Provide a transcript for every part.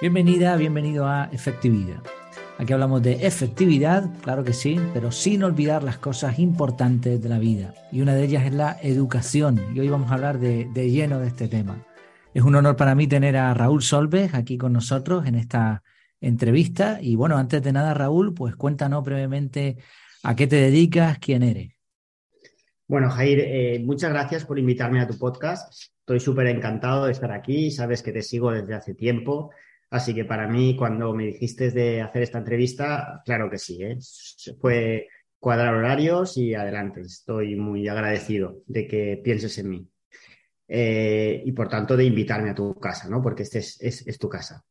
Bienvenida, bienvenido a Efectividad. Aquí hablamos de efectividad, claro que sí, pero sin olvidar las cosas importantes de la vida. Y una de ellas es la educación. Y hoy vamos a hablar de, lleno de este tema. Es un honor para mí tener a Raúl Solves aquí con nosotros en esta entrevista. Y bueno, antes de nada, Raúl, pues cuéntanos brevemente a qué te dedicas, quién eres. Bueno, Jair, eh, muchas gracias por invitarme a tu podcast. Estoy súper encantado de estar aquí. Sabes que te sigo desde hace tiempo Así que para mí, cuando me dijiste de hacer esta entrevista, claro que sí, ¿eh? fue cuadrar horarios y adelante. Estoy muy agradecido de que pienses en mí. Eh, y por tanto de invitarme a tu casa, ¿no? Porque este es, tu casa.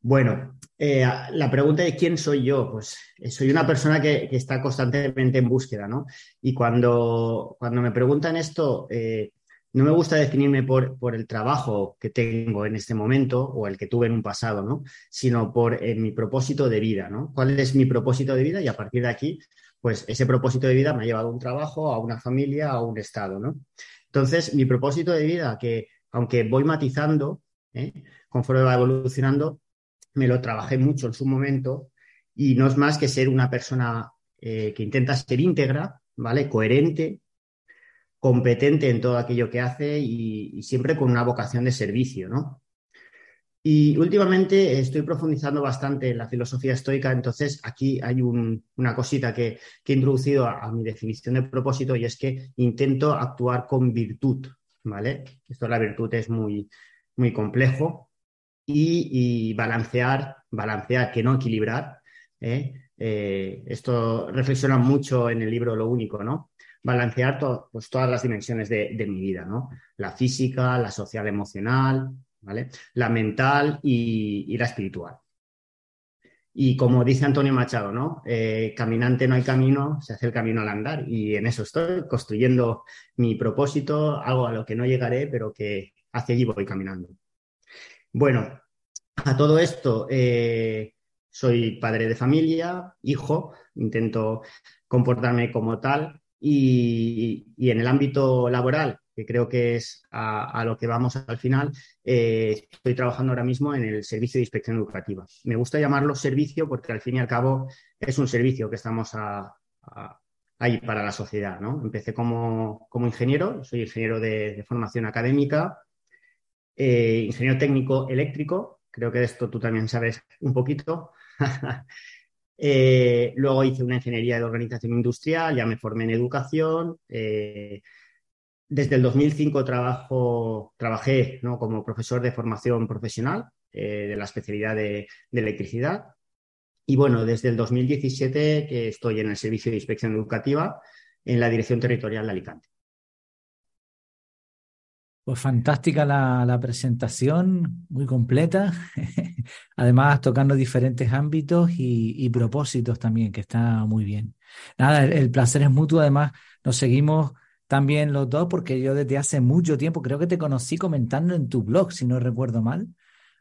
Bueno, eh, la pregunta de quién soy yo, pues soy una persona que, está constantemente en búsqueda, ¿no? Y cuando, cuando me preguntan esto, no me gusta definirme por, por, el trabajo que tengo en este momento o el que tuve en un pasado, ¿no? Sino por eh, mi propósito de vida, ¿no? ¿Cuál es mi propósito de vida? Y a partir de aquí, pues ese propósito de vida me ha llevado a un trabajo, a una familia, a un estado, ¿no? Entonces, mi propósito de vida, que aunque voy matizando, ¿eh? conforme va evolucionando, me lo trabajé mucho en su momento y no es más que ser una persona eh, que intenta ser íntegra, ¿vale? Coherente, competente en todo aquello que hace y, siempre con una vocación de servicio, ¿no? Y últimamente estoy profundizando bastante en la filosofía estoica, entonces aquí hay una cosita que, he introducido a, mi definición de propósito y es que intento actuar con virtud, ¿vale? Esto la virtud es muy, muy complejo y, balancear, balancear, que no equilibrar. ¿eh? Eh, esto reflexiona mucho en el libro Lo Único, ¿no? Balancear pues, todas las dimensiones de, mi vida. La física, la social emocional. La mental y, la espiritual. Y como dice Antonio Machado, ¿no? Eh, caminante no hay camino, se hace el camino al andar. Y en eso estoy, construyendo mi propósito, algo a lo que no llegaré, pero que hacia allí voy caminando. Bueno, a todo esto, eh, soy padre de familia, hijo, intento comportarme como tal, y, en el ámbito laboral, que creo que es a, lo que vamos al final, eh, estoy trabajando ahora mismo en el servicio de inspección educativa. Me gusta llamarlo servicio porque al fin y al cabo es un servicio que estamos ahí para la sociedad. ¿no? Empecé como, ingeniero, soy ingeniero de, formación académica, eh, ingeniero técnico eléctrico, creo que de esto tú también sabes un poquito. Eh, luego hice una ingeniería de organización industrial, ya me formé en educación. Eh, desde el 2005 trabajo, trabajé como profesor de formación profesional eh, de la especialidad de, electricidad. Y bueno, desde el 2017 que estoy en el Servicio de Inspección Educativa en la Dirección Territorial de Alicante. Pues fantástica la, presentación, muy completa, además tocando diferentes ámbitos y, propósitos también, que está muy bien. Nada, el, placer es mutuo, además nos seguimos también los dos porque yo desde hace mucho tiempo, creo que te conocí comentando en tu blog, si no recuerdo mal,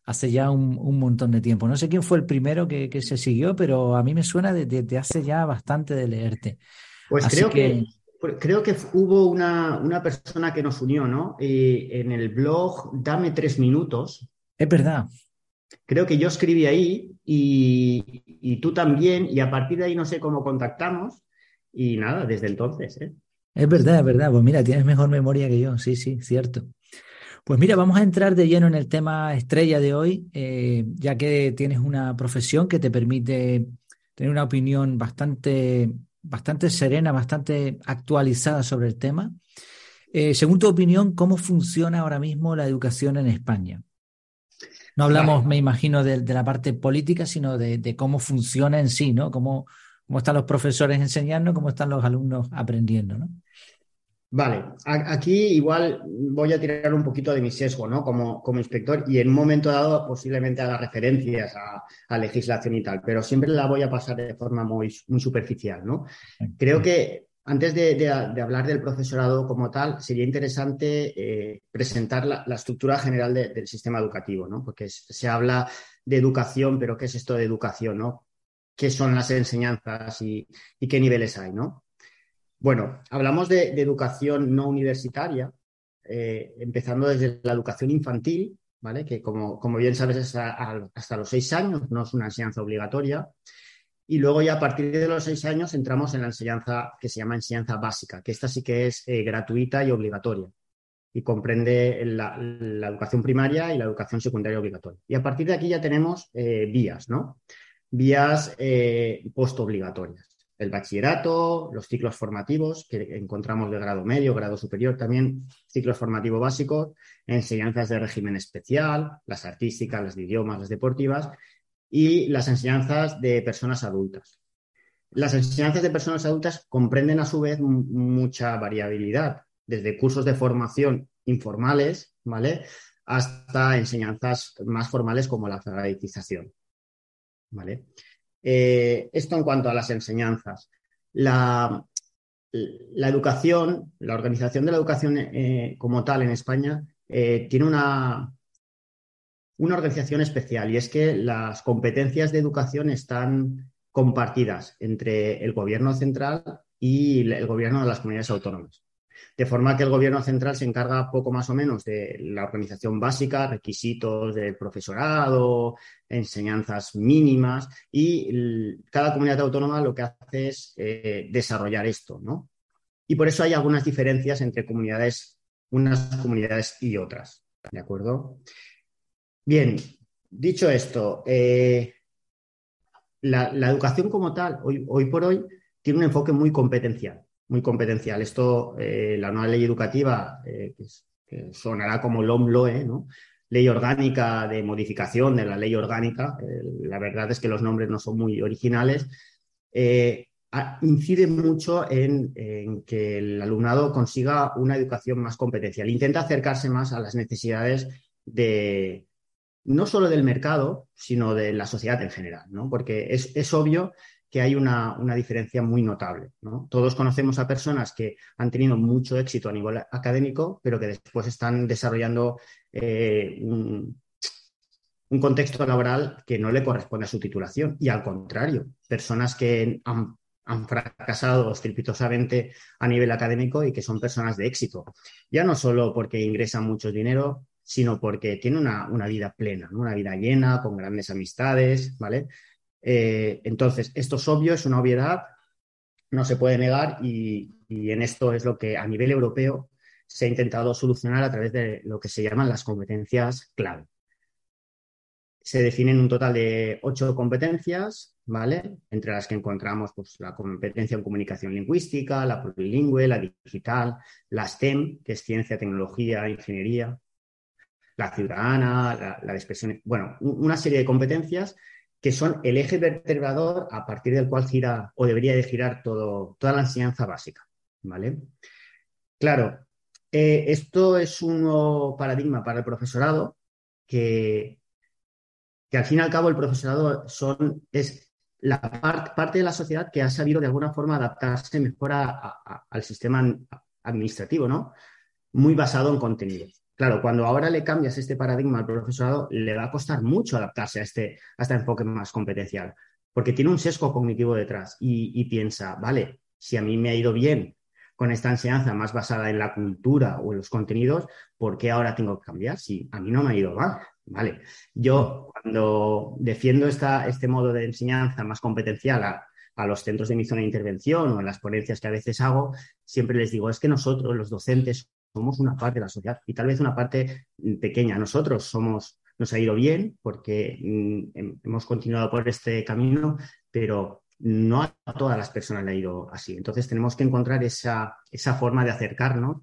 hace ya un, montón de tiempo. No sé quién fue el primero que, se siguió, pero a mí me suena desde, hace ya bastante de leerte. Pues creo que creo que hubo una, persona que nos unió, ¿no? en el blog Dame tres minutos. Es verdad. Creo que yo escribí ahí y, tú también, y a partir de ahí no sé cómo contactamos y nada, desde entonces. ¿eh? Es verdad, es verdad. Pues mira, tienes mejor memoria que yo, sí, sí, cierto. Pues mira, vamos a entrar de lleno en el tema estrella de hoy, eh, ya que tienes una profesión que te permite tener una opinión bastante bastante serena, bastante actualizada sobre el tema. Eh, según tu opinión, ¿cómo funciona ahora mismo la educación en España? No hablamos, me imagino, de, la parte política, sino de, cómo funciona en sí, ¿no? Cómo, cómo están los profesores enseñando, cómo están los alumnos aprendiendo, ¿no? Vale, aquí igual voy a tirar un poquito de mi sesgo, ¿no? Como, como inspector y en un momento dado posiblemente haga referencias a, legislación y tal, pero siempre la voy a pasar de forma muy, muy superficial, ¿no? Creo que antes de, hablar del profesorado como tal, sería interesante eh, presentar la, estructura general del sistema educativo, ¿no? Porque se habla de educación, pero ¿qué es esto de educación, no? ¿Qué son las enseñanzas y, y qué niveles hay, no? Bueno, hablamos de, educación no universitaria, eh, empezando desde la educación infantil, ¿vale? Que como, bien sabes es hasta, los seis años, no es una enseñanza obligatoria. Y luego ya a partir de los seis años entramos en la enseñanza que se llama enseñanza básica, que esta sí que es eh, gratuita y obligatoria y comprende la, educación primaria y la educación secundaria obligatoria. Y a partir de aquí ya tenemos eh, vías, ¿no? Vías postobligatorias. El bachillerato, los ciclos formativos que encontramos de grado medio, grado superior, también ciclos formativos básicos, enseñanzas de régimen especial, las artísticas, las de idiomas, las deportivas y las enseñanzas de personas adultas. Las enseñanzas de personas adultas comprenden a su vez mucha variabilidad, desde cursos de formación informales, ¿vale? Hasta enseñanzas más formales como la alfabetización, ¿vale? Eh, esto en cuanto a las enseñanzas. La, educación, la organización de la educación eh, como tal en España eh, tiene una, una organización especial y es que las competencias de educación están compartidas entre el gobierno central y el gobierno de las comunidades autónomas de forma que el gobierno central se encarga poco más o menos de la organización básica, requisitos del profesorado, enseñanzas mínimas y cada comunidad autónoma lo que hace es eh, desarrollar esto, ¿no? Y por eso hay algunas diferencias entre comunidades, unas comunidades y otras, ¿de acuerdo? Bien, dicho esto, eh, la, educación como tal, hoy por hoy, tiene un enfoque muy competencial muy competencial. Esto, eh, la nueva ley educativa, eh, que, sonará como LOMLOE, ¿no? Ley orgánica de modificación de la ley orgánica, eh, la verdad es que los nombres no son muy originales, incide mucho en, que el alumnado consiga una educación más competencial. Intenta acercarse más a las necesidades de, no solo del mercado, sino de la sociedad en general, ¿no? Porque es, es obvio que hay una, diferencia muy notable. Todos conocemos a personas que han tenido mucho éxito a nivel académico, pero que después están desarrollando eh, un, contexto laboral que no le corresponde a su titulación. Y al contrario, personas que han, fracasado estrepitosamente a nivel académico y que son personas de éxito. Ya no solo porque ingresan mucho dinero, sino porque tienen una, vida plena, una vida llena, con grandes amistades, ¿vale? Eh, entonces, esto es obvio, es una obviedad, no se puede negar y, en esto es lo que a nivel europeo se ha intentado solucionar a través de lo que se llaman las competencias clave. Se definen un total de ocho competencias, ¿vale? Entre las que encontramos pues, la competencia en comunicación lingüística, la plurilingüe, la digital, la STEM, que es ciencia, tecnología, ingeniería, la ciudadana, la, la de expresión, bueno, una serie de competencias que son el eje vertebrador a partir del cual gira o debería de girar todo, toda la enseñanza básica. ¿Vale? Claro, eh, esto es un nuevo paradigma para el profesorado que, que al fin y al cabo el profesorado son, es la parte de la sociedad que ha sabido de alguna forma adaptarse mejor al sistema administrativo, ¿no? Muy basado en contenidos. Claro, cuando ahora le cambias este paradigma al profesorado, le va a costar mucho adaptarse a este, este enfoque más competencial, porque tiene un sesgo cognitivo detrás y, piensa, vale, si a mí me ha ido bien con esta enseñanza más basada en la cultura o en los contenidos, ¿por qué ahora tengo que cambiar? Si a mí no me ha ido mal. Vale, yo cuando defiendo esta, este modo de enseñanza más competencial a, a los centros de mi zona de intervención o en las ponencias que a veces hago, siempre les digo, es que nosotros, los docentes, somos una parte de la sociedad y tal vez una parte pequeña. Nosotros somos, nos ha ido bien porque mm, hemos continuado por este camino, pero no a todas las personas le ha ido así. Entonces tenemos que encontrar esa, esa forma de acercarnos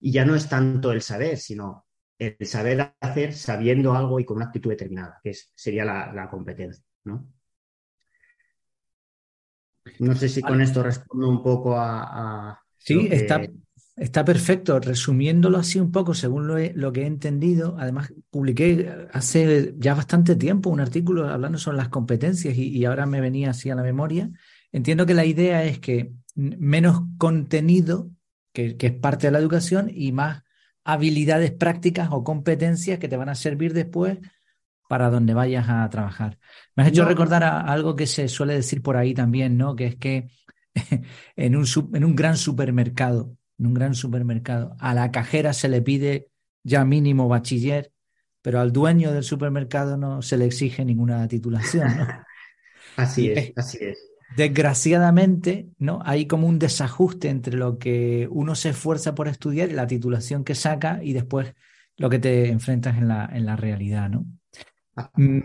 y ya no es tanto el saber, sino el saber hacer sabiendo algo y con una actitud determinada, que sería la, competencia. ¿no? no sé si con esto respondo un poco a... sí, está, Está perfecto. Resumiéndolo así un poco, según lo, que he entendido, además publiqué hace ya bastante tiempo un artículo hablando sobre las competencias y, ahora me venía así a la memoria. Entiendo que la idea es que menos contenido, que, es parte de la educación, y más habilidades prácticas o competencias que te van a servir después para donde vayas a trabajar. Me has hecho recordar algo que se suele decir por ahí también, ¿no? Que es que en un, en un gran supermercado en un gran supermercado, a la cajera se le pide ya mínimo bachiller, pero al dueño del supermercado no se le exige ninguna titulación, ¿no? así es, así es. Desgraciadamente, ¿no? Hay como un desajuste entre lo que uno se esfuerza por estudiar, la titulación que saca y después lo que te enfrentas en la, en la realidad, ¿no? Ah, mm,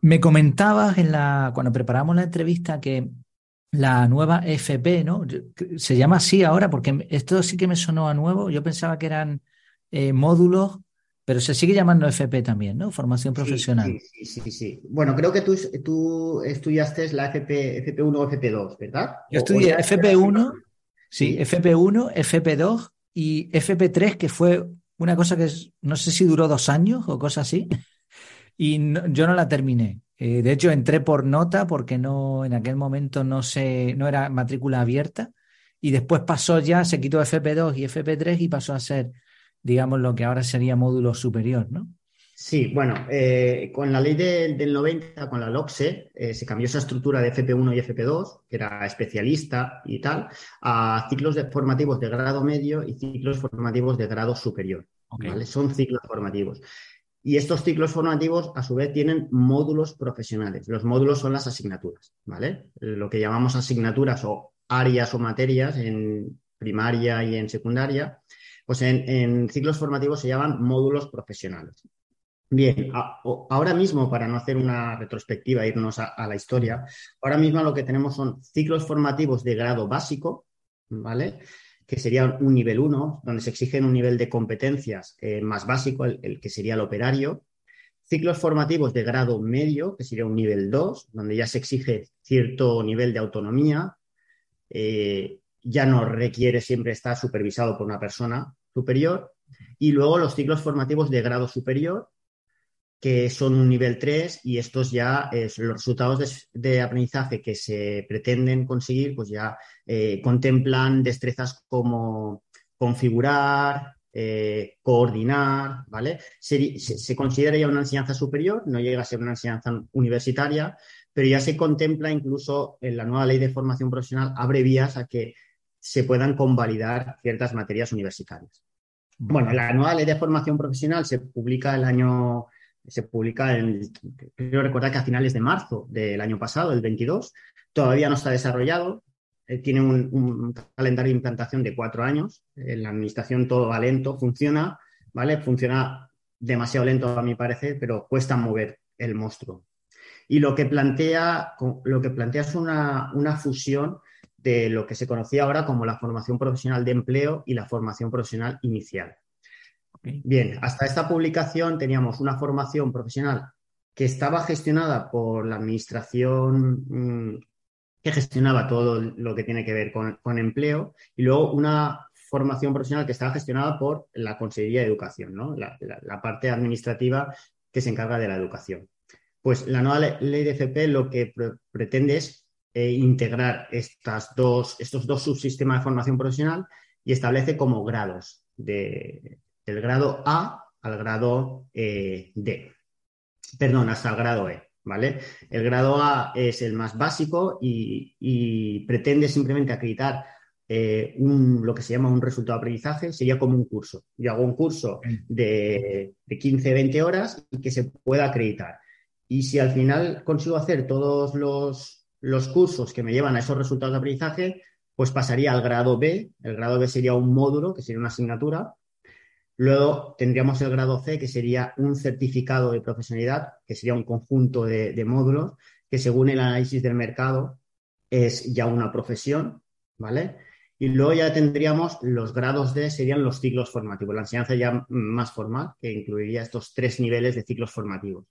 me comentabas en la, cuando preparamos la entrevista que la nueva FP, ¿no? Se llama así ahora porque esto sí que me sonó a nuevo. Yo pensaba que eran eh, módulos, pero se sigue llamando FP también, ¿no? Formación profesional. Sí, sí, sí. Bueno, creo que tú, tú estudiaste la FP, FP1 o FP2, ¿verdad? Yo estudié FP1, sí, FP1, FP2 y FP3, que fue una cosa que no sé si duró dos años o cosa así, y yo no la terminé. Eh, de hecho, entré por nota porque no, en aquel momento no, se, no era matrícula abierta y después pasó ya, se quitó FP2 y FP3 y pasó a ser, digamos, lo que ahora sería módulo superior, ¿no? Sí, bueno, eh, con la ley del 90, con la LOCSE, eh, se cambió esa estructura de FP1 y FP2, que era especialista y tal, a ciclos formativos de grado medio y ciclos formativos de grado superior. Son ciclos formativos. Y estos ciclos formativos, a su vez, tienen módulos profesionales. Los módulos son las asignaturas, ¿vale? Lo que llamamos asignaturas o áreas o materias en primaria y en secundaria, pues en, ciclos formativos se llaman módulos profesionales. Bien, ahora mismo, para no hacer una retrospectiva, e irnos a, la historia, ahora mismo lo que tenemos son ciclos formativos de grado básico, ¿vale? Que sería un nivel 1, donde se exigen un nivel de competencias eh, más básico, el, que sería el operario. Ciclos formativos de grado medio, que sería un nivel 2, donde ya se exige cierto nivel de autonomía. Eh, ya no requiere siempre estar supervisado por una persona superior. Y luego los ciclos formativos de grado superior, que son un nivel 3 y estos ya, los resultados de, aprendizaje que se pretenden conseguir, pues ya eh, contemplan destrezas como configurar, eh, coordinar, ¿vale? Se, considera ya una enseñanza superior, no llega a ser una enseñanza universitaria, pero ya se contempla incluso en la nueva ley de formación profesional, abre vías a que se puedan convalidar ciertas materias universitarias. Bueno, la nueva ley de formación profesional se publica el año se publica en, creo recordar que a finales de marzo del año pasado, el 22, todavía no está desarrollado, eh, tiene un, calendario de implantación de cuatro años, en la administración todo va lento, funciona, ¿vale? Funciona demasiado lento a mi parecer, pero cuesta mover el monstruo. Y lo que plantea, lo que plantea es una, una fusión de lo que se conocía ahora como la formación profesional de empleo y la formación profesional inicial. Bien, hasta esta publicación teníamos una formación profesional que estaba gestionada por la administración mm, que gestionaba todo lo que tiene que ver con, empleo y luego una formación profesional que estaba gestionada por la Consejería de Educación, ¿no? la, parte administrativa que se encarga de la educación. Pues la nueva ley de FP lo que pretende es eh, integrar estos dos subsistemas de formación profesional y establece como grados de, del grado A al grado eh, D. Perdón, hasta el grado E. ¿Vale? El grado A es el más básico y, pretende simplemente acreditar eh, lo que se llama un resultado de aprendizaje, sería como un curso. Yo hago un curso de, 15, 20 horas y que se pueda acreditar. Y si al final consigo hacer todos los, los cursos que me llevan a esos resultados de aprendizaje, pues pasaría al grado B. El grado B sería un módulo, que sería una asignatura, Luego tendríamos el grado C, que sería un certificado de profesionalidad, que sería un conjunto de, módulos, que según el análisis del mercado es ya una profesión, ¿vale? Y luego ya tendríamos los grados D, serían los ciclos formativos, la enseñanza ya más formal, que incluiría estos tres niveles de ciclos formativos.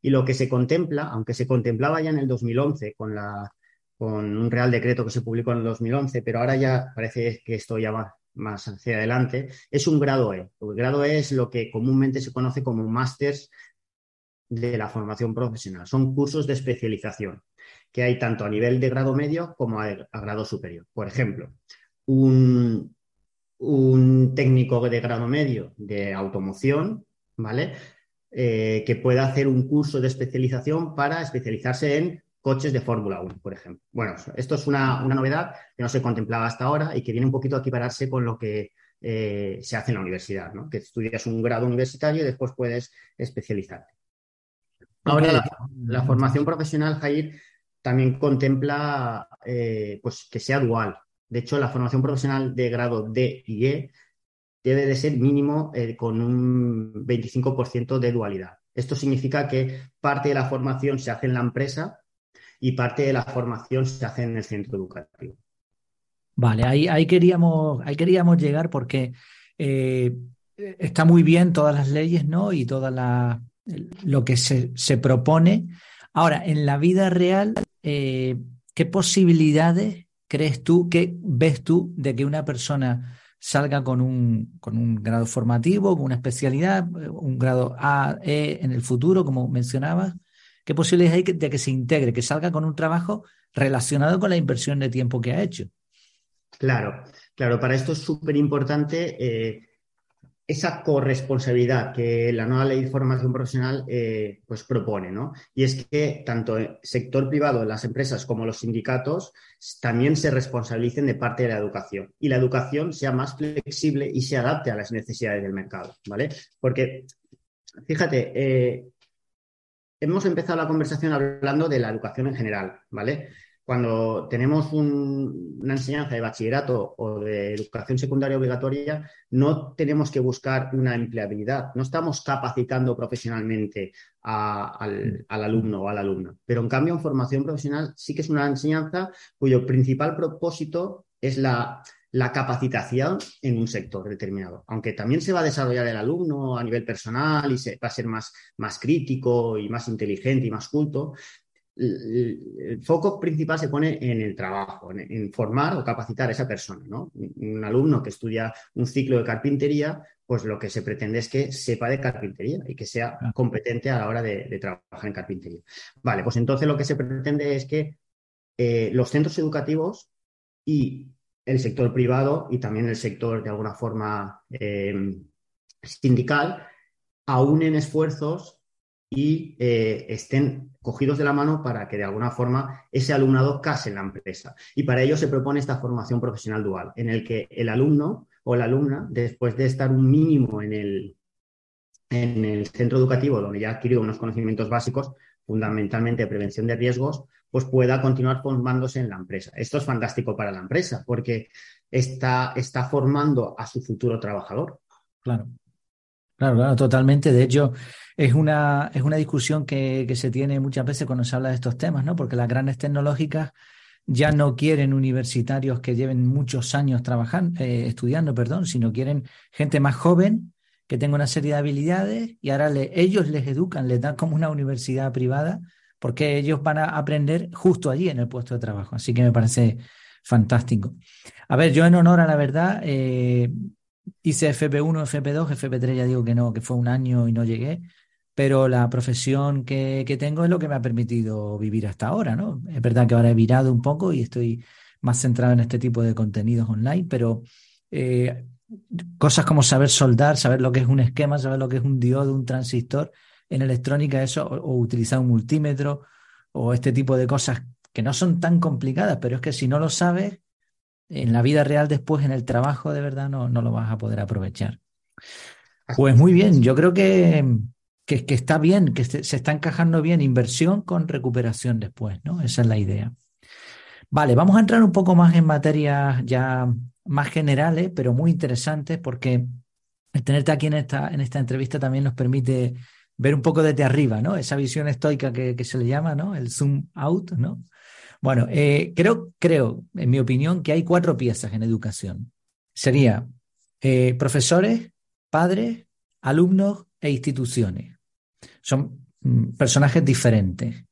Y lo que se contempla, aunque se contemplaba ya en el 2011 con, la, con un real decreto que se publicó en el 2011, pero ahora ya parece que esto ya va más hacia adelante, es un grado E. El grado E es lo que comúnmente se conoce como másters de la formación profesional. Son cursos de especialización que hay tanto a nivel de grado medio como a, grado superior. Por ejemplo, un, un, técnico de grado medio de automoción, ¿vale? Eh, que pueda hacer un curso de especialización para especializarse en coches de Fórmula 1, por ejemplo. Bueno, esto es una, novedad que no se contemplaba hasta ahora y que viene un poquito a equipararse con lo que eh, se hace en la universidad, ¿no? que estudias un grado universitario y después puedes especializarte. Ahora, la, formación profesional, Jair, también contempla eh, pues, que sea dual. De hecho, la formación profesional de grado D y E debe de ser mínimo eh, con un 25% de dualidad. Esto significa que parte de la formación se hace en la empresa y parte de la formación se hace en el centro educativo. Vale, ahí, ahí, queríamos, ahí queríamos llegar porque eh, está muy bien todas las leyes, ¿no? Y toda la, lo que se, se propone. Ahora, en la vida real, eh, ¿qué posibilidades crees tú, qué ves tú de que una persona salga con un, con un grado formativo, con una especialidad, un grado A, E en el futuro, como mencionabas? ¿Qué posibilidades hay de que se integre, que salga con un trabajo relacionado con la inversión de tiempo que ha hecho? Claro, claro, para esto es súper importante eh, esa corresponsabilidad que la nueva ley de formación profesional eh, pues propone, ¿no? Y es que tanto el sector privado, las empresas como los sindicatos también se responsabilicen de parte de la educación y la educación sea más flexible y se adapte a las necesidades del mercado, ¿vale? Porque, fíjate, eh, hemos empezado la conversación hablando de la educación en general, ¿vale? cuando tenemos una enseñanza de bachillerato o de educación secundaria obligatoria, no tenemos que buscar una empleabilidad, no estamos capacitando profesionalmente al, alumno o a la alumna. Pero en cambio, en formación profesional sí que es una enseñanza cuyo principal propósito es la, capacitación en un sector determinado. Aunque también se va a desarrollar el alumno a nivel personal y se, va a ser más, más crítico y más inteligente y más culto, el foco principal se pone en el trabajo, en, formar o capacitar a esa persona. ¿no? Un alumno que estudia un ciclo de carpintería, pues lo que se pretende es que sepa de carpintería y que sea competente a la hora de, trabajar en carpintería. Vale, pues entonces lo que se pretende es que eh, los centros educativos y el sector privado y también el sector de alguna forma eh, sindical aúnen esfuerzos y eh, estén cogidos de la mano para que de alguna forma ese alumnado case en la empresa. Y para ello se propone esta formación profesional dual, en el que el alumno o la alumna, después de estar un mínimo en el, en el centro educativo, donde ya ha adquirido unos conocimientos básicos, fundamentalmente prevención de riesgos, pues pueda continuar formándose en la empresa. Esto es fantástico para la empresa porque está, está formando a su futuro trabajador. Claro. Claro, claro, totalmente. De hecho, es una, es una discusión que, que, se tiene muchas veces cuando se habla de estos temas, ¿no? Porque las grandes tecnológicas ya no quieren universitarios que lleven muchos años trabajando, eh, estudiando, perdón, sino quieren gente más joven que tenga una serie de habilidades y ahora le, ellos les educan, les dan como una universidad privada, porque ellos van a aprender justo allí en el puesto de trabajo. Así que me parece fantástico. A ver, yo en honor a la verdad, eh, hice FP1, FP2, FP3 ya digo que no, que fue un año y no llegué, pero la profesión que, tengo es lo que me ha permitido vivir hasta ahora, ¿no? Es verdad que ahora he virado un poco y estoy más centrado en este tipo de contenidos online, pero eh, cosas como saber soldar, saber lo que es un esquema, saber lo que es un diodo, un transistor en electrónica, eso, o utilizar un multímetro, o este tipo de cosas que no son tan complicadas, pero es que si no lo sabes, en la vida real después, en el trabajo, de verdad, no, no lo vas a poder aprovechar. Pues muy bien, yo creo que, que, está bien, que se, está encajando bien inversión con recuperación después, ¿no? Esa es la idea. Vale, vamos a entrar un poco más en materias ya más generales, pero muy interesantes, porque el tenerte aquí en esta, en esta entrevista también nos permite ver un poco desde arriba, ¿no? Esa visión estoica que, se le llama, ¿no? El zoom out, ¿no? Bueno, eh, creo, creo, en mi opinión, que hay cuatro piezas en educación. Sería eh, profesores, padres, alumnos e instituciones. Son mm, personajes diferentes.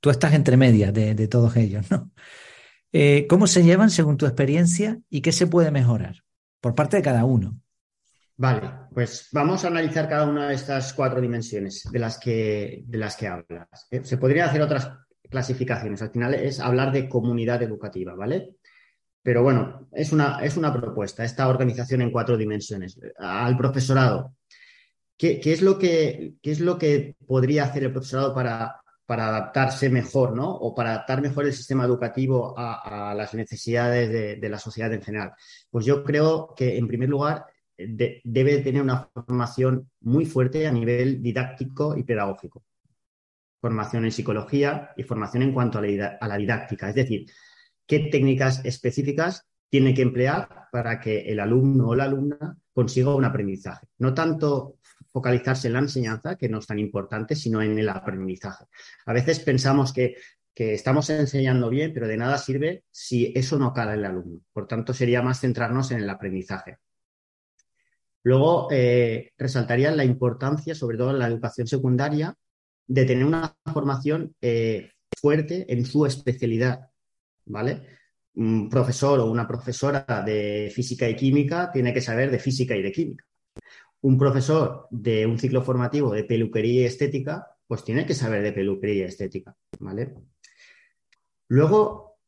Tú estás entre medias de, todos ellos, ¿no? Eh, ¿Cómo se llevan según tu experiencia y qué se puede mejorar por parte de cada uno? Vale, pues vamos a analizar cada una de estas cuatro dimensiones de las que, de las que hablas. Se podrían hacer otras clasificaciones. Al final es hablar de comunidad educativa, ¿vale? Pero bueno, es una, es una propuesta, esta organización en cuatro dimensiones. Al profesorado, ¿qué, es, lo que, es lo que podría hacer el profesorado para para adaptarse mejor, ¿no? O para adaptar mejor el sistema educativo a, las necesidades de, la sociedad en general. Pues yo creo que, en primer lugar, debe tener una formación muy fuerte a nivel didáctico y pedagógico. Formación en psicología y formación en cuanto a la, didáctica. Es decir, qué técnicas específicas tiene que emplear para que el alumno o la alumna consiga un aprendizaje. No tanto focalizarse en la enseñanza, que no es tan importante, sino en el aprendizaje. A veces pensamos que, estamos enseñando bien, pero de nada sirve si eso no cala el alumno. Por tanto, sería más centrarnos en el aprendizaje. Luego, eh, resaltaría la importancia, sobre todo en la educación secundaria, de tener una formación eh, fuerte en su especialidad, ¿vale? Un profesor o una profesora de física y química tiene que saber de física y de química un profesor de un ciclo formativo de peluquería y estética, pues tiene que saber de peluquería y estética, ¿vale? Luego,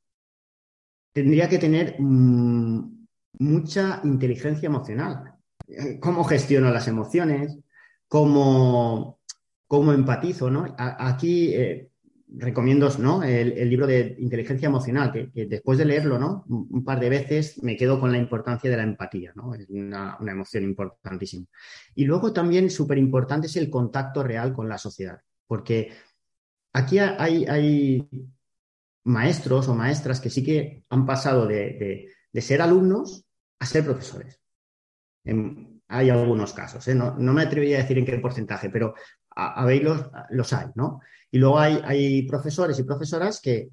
tendría que tener mm, mucha inteligencia emocional. ¿Cómo gestiono las emociones? ¿Cómo, cómo empatizo? ¿no? Aquí eh, recomiendo ¿no? El, libro de inteligencia emocional, que, después de leerlo ¿no? un, par de veces me quedo con la importancia de la empatía, ¿no? es una, emoción importantísima. Y luego también súper importante es el contacto real con la sociedad, porque aquí hay, hay, maestros o maestras que sí que han pasado de, ser alumnos a ser profesores. Hay algunos casos, ¿eh? no, me atrevería a decir en qué porcentaje, pero a, los hay, ¿no? Y luego hay, profesores y profesoras que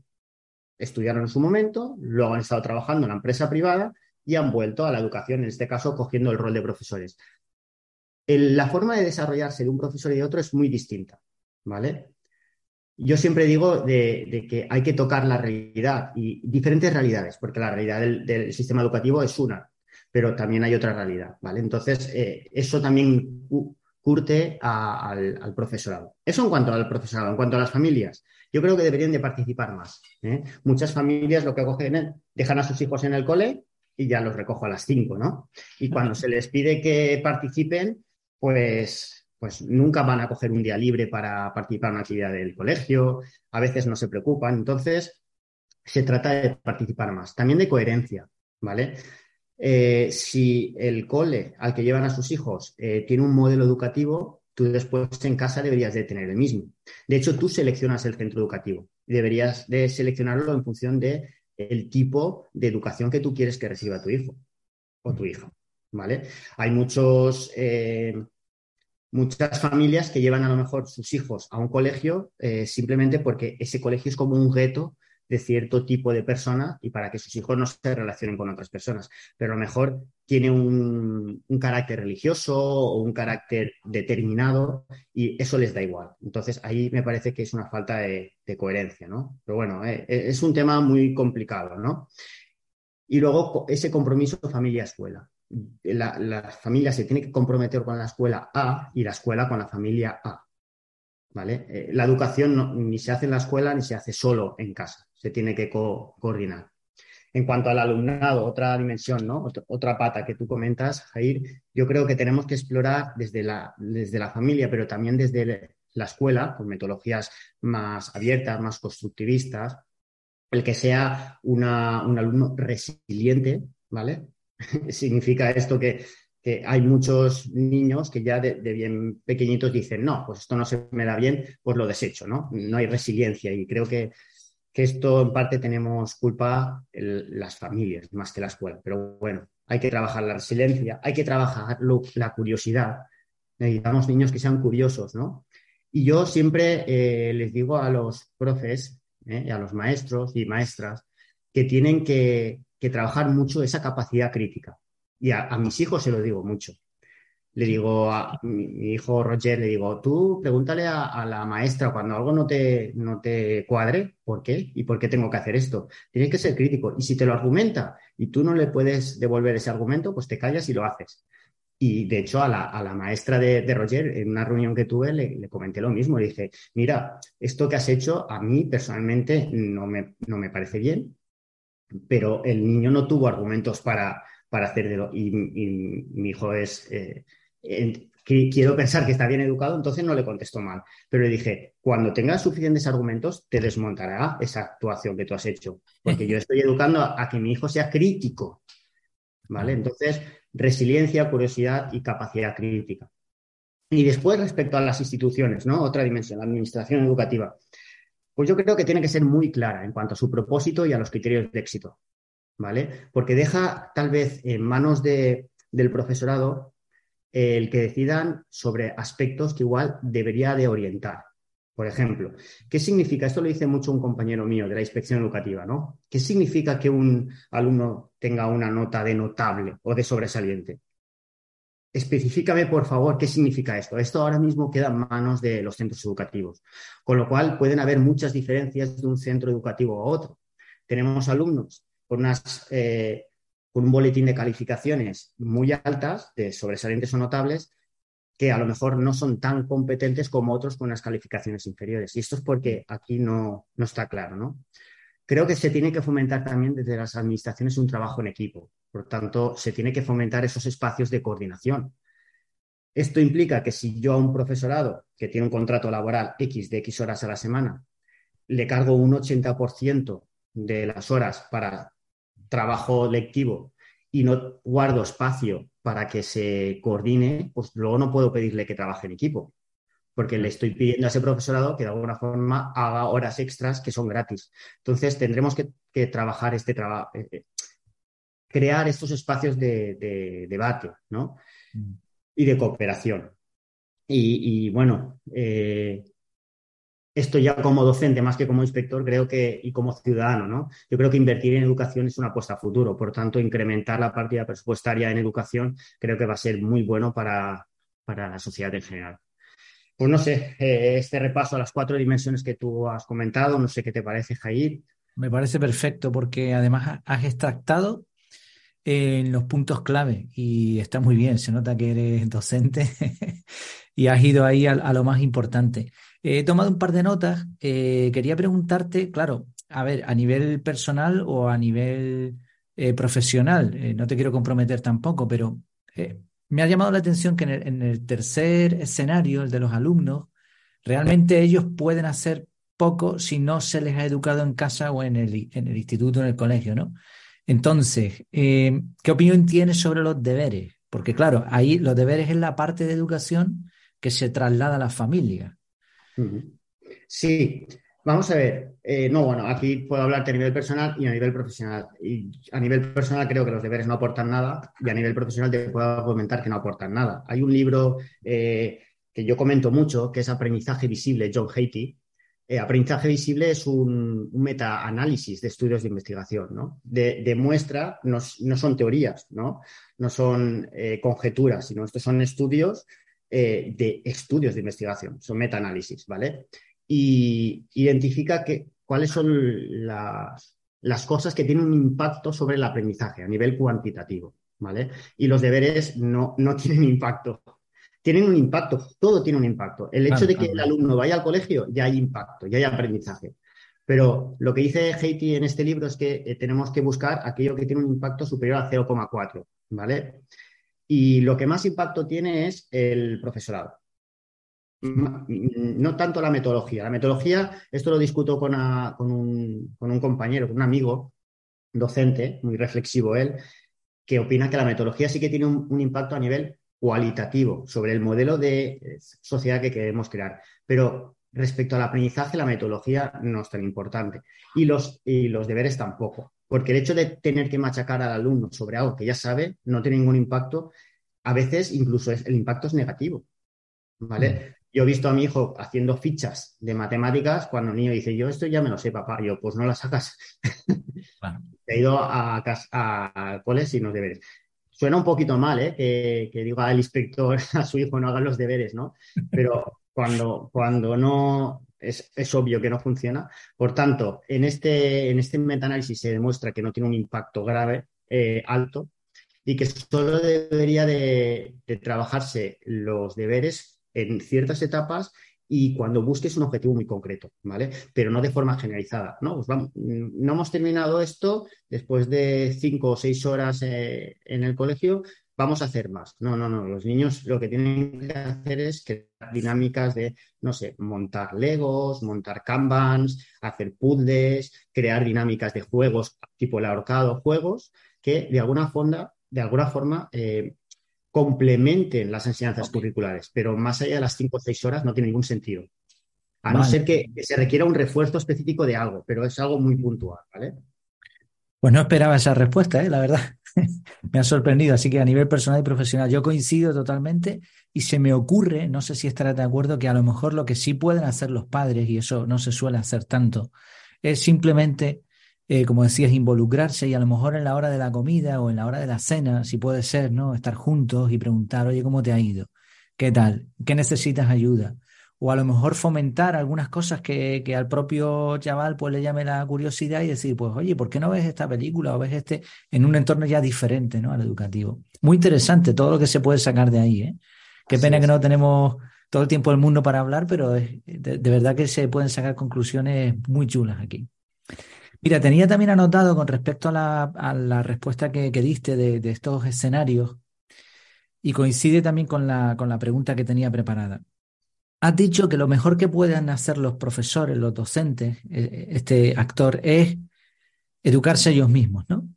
estudiaron en su momento, luego han estado trabajando en la empresa privada y han vuelto a la educación, en este caso cogiendo el rol de profesores. la forma de desarrollarse de un profesor y de otro es muy distinta, ¿vale? Yo siempre digo de, que hay que tocar la realidad y diferentes realidades, porque la realidad del, sistema educativo es una, pero también hay otra realidad, ¿vale? Entonces, eh, eso también curte al, profesorado. Eso en cuanto al profesorado. En cuanto a las familias, yo creo que deberían de participar más. ¿eh? Muchas familias lo que cogen es, dejan a sus hijos en el cole y ya los recojo a las cinco, ¿no? Y cuando se les pide que participen, pues, pues nunca van a coger un día libre para participar en una actividad del colegio, a veces no se preocupan. Entonces, se trata de participar más. También de coherencia, ¿vale? Eh, si el cole al que llevan a sus hijos eh, tiene un modelo educativo, tú después en casa deberías de tener el mismo. De hecho, tú seleccionas el centro educativo deberías de seleccionarlo en función de el tipo de educación que tú quieres que reciba tu hijo o tu hija. ¿Vale? Hay muchos, eh, muchas familias que llevan a lo mejor sus hijos a un colegio simplemente porque ese colegio es como un reto de cierto tipo de persona y para que sus hijos no se relacionen con otras personas. Pero a lo mejor tiene un, carácter religioso o un carácter determinado y eso les da igual. Entonces ahí me parece que es una falta de, coherencia, ¿no? Pero bueno, eh, eh, es un tema muy complicado, ¿no? Y luego ese compromiso familia-escuela. La, la, familia se tiene que comprometer con la escuela A y la escuela con la familia A. ¿Vale? Eh, la educación ni se hace en la escuela ni se hace solo en casa se tiene que coordinar. En cuanto al alumnado, otra dimensión, ¿no? Otra, pata que tú comentas, Jair, yo creo que tenemos que explorar desde la, desde la familia, pero también desde la escuela, con metodologías más abiertas, más constructivistas, el que sea un alumno resiliente, ¿vale? Significa esto que, hay muchos niños que ya de, de, bien pequeñitos dicen, no, pues esto no se me da bien, pues lo desecho, ¿no? No hay resiliencia y creo que que esto en parte tenemos culpa las familias más que la escuela. Pero bueno, hay que trabajar la resiliencia, hay que trabajar la curiosidad. Necesitamos niños que sean curiosos, ¿no? Y yo siempre eh, les digo a los profes, eh, a los maestros y maestras, que tienen que, trabajar mucho esa capacidad crítica. Y a, mis hijos se lo digo mucho le digo a mi, hijo Roger, le digo, tú pregúntale a, la maestra cuando algo no te, no te cuadre, ¿por qué? ¿Y por qué tengo que hacer esto? Tienes que ser crítico. Y si te lo argumenta y tú no le puedes devolver ese argumento, pues te callas y lo haces. Y de hecho, a la, maestra de, Roger, en una reunión que tuve, le, comenté lo mismo. Le dije, mira, esto que has hecho a mí personalmente no me, no me parece bien, pero el niño no tuvo argumentos para, para hacerlo. Y, y mi hijo es, eh, quiero pensar que está bien educado, entonces no le contesto mal. Pero le dije, cuando tengas suficientes argumentos, te desmontará esa actuación que tú has hecho. Porque yo estoy educando a, que mi hijo sea crítico. ¿Vale? Entonces, resiliencia, curiosidad y capacidad crítica. Y después, respecto a las instituciones, ¿no? Otra dimensión, la administración educativa. Pues yo creo que tiene que ser muy clara en cuanto a su propósito y a los criterios de éxito. ¿Vale? Porque deja tal vez en manos del profesorado el que decidan sobre aspectos que igual debería de orientar. Por ejemplo, ¿qué significa? Esto lo dice mucho un compañero mío de la inspección educativa, ¿no? ¿Qué significa que un alumno tenga una nota de notable o de sobresaliente? Específicame, por favor, qué significa esto. Esto ahora mismo queda en manos de los centros educativos, con lo cual pueden haber muchas diferencias de un centro educativo a otro. Tenemos alumnos con unas eh, con un boletín de calificaciones muy altas, de sobresalientes o notables, que a lo mejor no son tan competentes como otros con unas calificaciones inferiores. Y esto es porque aquí no, no está claro, ¿no? Creo que se tiene que fomentar también desde las administraciones un trabajo en equipo. Por tanto, se tiene que fomentar esos espacios de coordinación. Esto implica que si yo a un profesorado que tiene un contrato laboral X de X horas a la semana, le cargo un 80% de las horas para trabajo lectivo y no guardo espacio para que se coordine, pues luego no puedo pedirle que trabaje en equipo, porque le estoy pidiendo a ese profesorado que de alguna forma haga horas extras que son gratis. Entonces tendremos que, trabajar este trabajo, eh, eh, crear estos espacios de, debate ¿no? Mm. y de cooperación. Y, bueno, eh, esto ya como docente más que como inspector, creo que, y como ciudadano, ¿no? Yo creo que invertir en educación es una apuesta a futuro. Por tanto, incrementar la partida presupuestaria en educación creo que va a ser muy bueno para, la sociedad en general. Pues no sé, eh, este repaso a las cuatro dimensiones que tú has comentado, no sé qué te parece, Jair. Me parece perfecto porque además has extractado en los puntos clave y está muy bien, se nota que eres docente y has ido ahí a lo más importante. He tomado un par de notas. Eh, quería preguntarte, claro, a ver, a nivel personal o a nivel eh, profesional, eh, no te quiero comprometer tampoco, pero me ha llamado la atención que en el, tercer escenario, el de los alumnos, realmente ellos pueden hacer poco si no se les ha educado en casa o en el, en el instituto, en el colegio, ¿no? Entonces, ¿qué opinión tienes sobre los deberes? Porque claro, ahí los deberes es la parte de educación que se traslada a la familia. Sí, vamos a ver. Eh, no, bueno, aquí puedo hablarte a nivel personal y a nivel profesional. Y a nivel personal creo que los deberes no aportan nada y a nivel profesional te puedo comentar que no aportan nada. Hay un libro eh, que yo comento mucho que es Aprendizaje Visible, John Haiti. Eh, aprendizaje visible es un, un meta-análisis de estudios de investigación, ¿no? Demuestra, no, son teorías, ¿no? No son conjeturas, sino estos son estudios eh, de estudios de investigación, son meta-análisis, ¿vale? Y identifica que, cuáles son las, las cosas que tienen un impacto sobre el aprendizaje a nivel cuantitativo, ¿vale? Y los deberes no, no tienen impacto. Tienen un impacto, todo tiene un impacto. El hecho de que el alumno vaya al colegio, ya hay impacto, ya hay aprendizaje. Pero lo que dice Haiti en este libro es que eh, tenemos que buscar aquello que tiene un impacto superior a 0,4, ¿vale? Y lo que más impacto tiene es el profesorado. No tanto la metodología. La metodología, esto lo discuto con, un, compañero, con un amigo docente, muy reflexivo él, que opina que la metodología sí que tiene un, impacto a nivel cualitativo sobre el modelo de eh, sociedad que queremos crear. Pero respecto al aprendizaje, la metodología no es tan importante. Y los, y los deberes tampoco. Porque el hecho de tener que machacar al alumno sobre algo que ya sabe no tiene ningún impacto. A veces incluso el impacto es negativo. ¿Vale? Mm. Yo he visto a mi hijo haciendo fichas de matemáticas cuando el niño dice, yo esto ya me lo sé, papá. Yo, pues no las sacas. He ido a, a, cole sin los deberes. Suena un poquito mal, ¿eh? Que, que diga el inspector a su hijo no haga los deberes, ¿no? Pero cuando, cuando no, es, obvio que no funciona. Por tanto, en este, en este metaanálisis se demuestra que no tiene un impacto grave, eh, alto, y que solo debería de, trabajarse los deberes en ciertas etapas y cuando busques un objetivo muy concreto, ¿vale? Pero no de forma generalizada, ¿no? Pues vamos, no hemos terminado esto después de cinco o seis horas eh, en el colegio, vamos a hacer más. No, no, no. Los niños lo que tienen que hacer es crear dinámicas de, no sé, montar legos, montar kanbans, hacer puzzles, crear dinámicas de juegos tipo el ahorcado, juegos que de alguna forma, de alguna forma eh, complementen las enseñanzas curriculares, pero más allá de las cinco o seis horas no tiene ningún sentido. A no ser que, se requiera un refuerzo específico de algo, pero es algo muy puntual, ¿vale? Pues no esperaba esa respuesta, ¿eh? la verdad. me ha sorprendido. Así que a nivel personal y profesional, yo coincido totalmente y se me ocurre, no sé si estarás de acuerdo, que a lo mejor lo que sí pueden hacer los padres, y eso no se suele hacer tanto, es simplemente, eh, como decías, involucrarse y a lo mejor en la hora de la comida o en la hora de la cena, si puede ser, ¿no? Estar juntos y preguntar, oye, ¿cómo te ha ido? ¿Qué tal? ¿Qué necesitas ayuda? O a lo mejor fomentar algunas cosas que, que, al propio chaval pues le llame la curiosidad y decir, pues oye, ¿por qué no ves esta película o ves este en un entorno ya diferente ¿no? al educativo? Muy interesante todo lo que se puede sacar de ahí. ¿eh? Qué pena que no tenemos todo el tiempo del mundo para hablar, pero de, de, verdad que se pueden sacar conclusiones muy chulas aquí. Mira, tenía también anotado con respecto a la, a la respuesta que, que diste de, de, estos escenarios y coincide también con la, con la pregunta que tenía preparada. Has dicho que lo mejor que pueden hacer los profesores, los docentes, eh, este actor, es educarse ellos mismos, ¿no?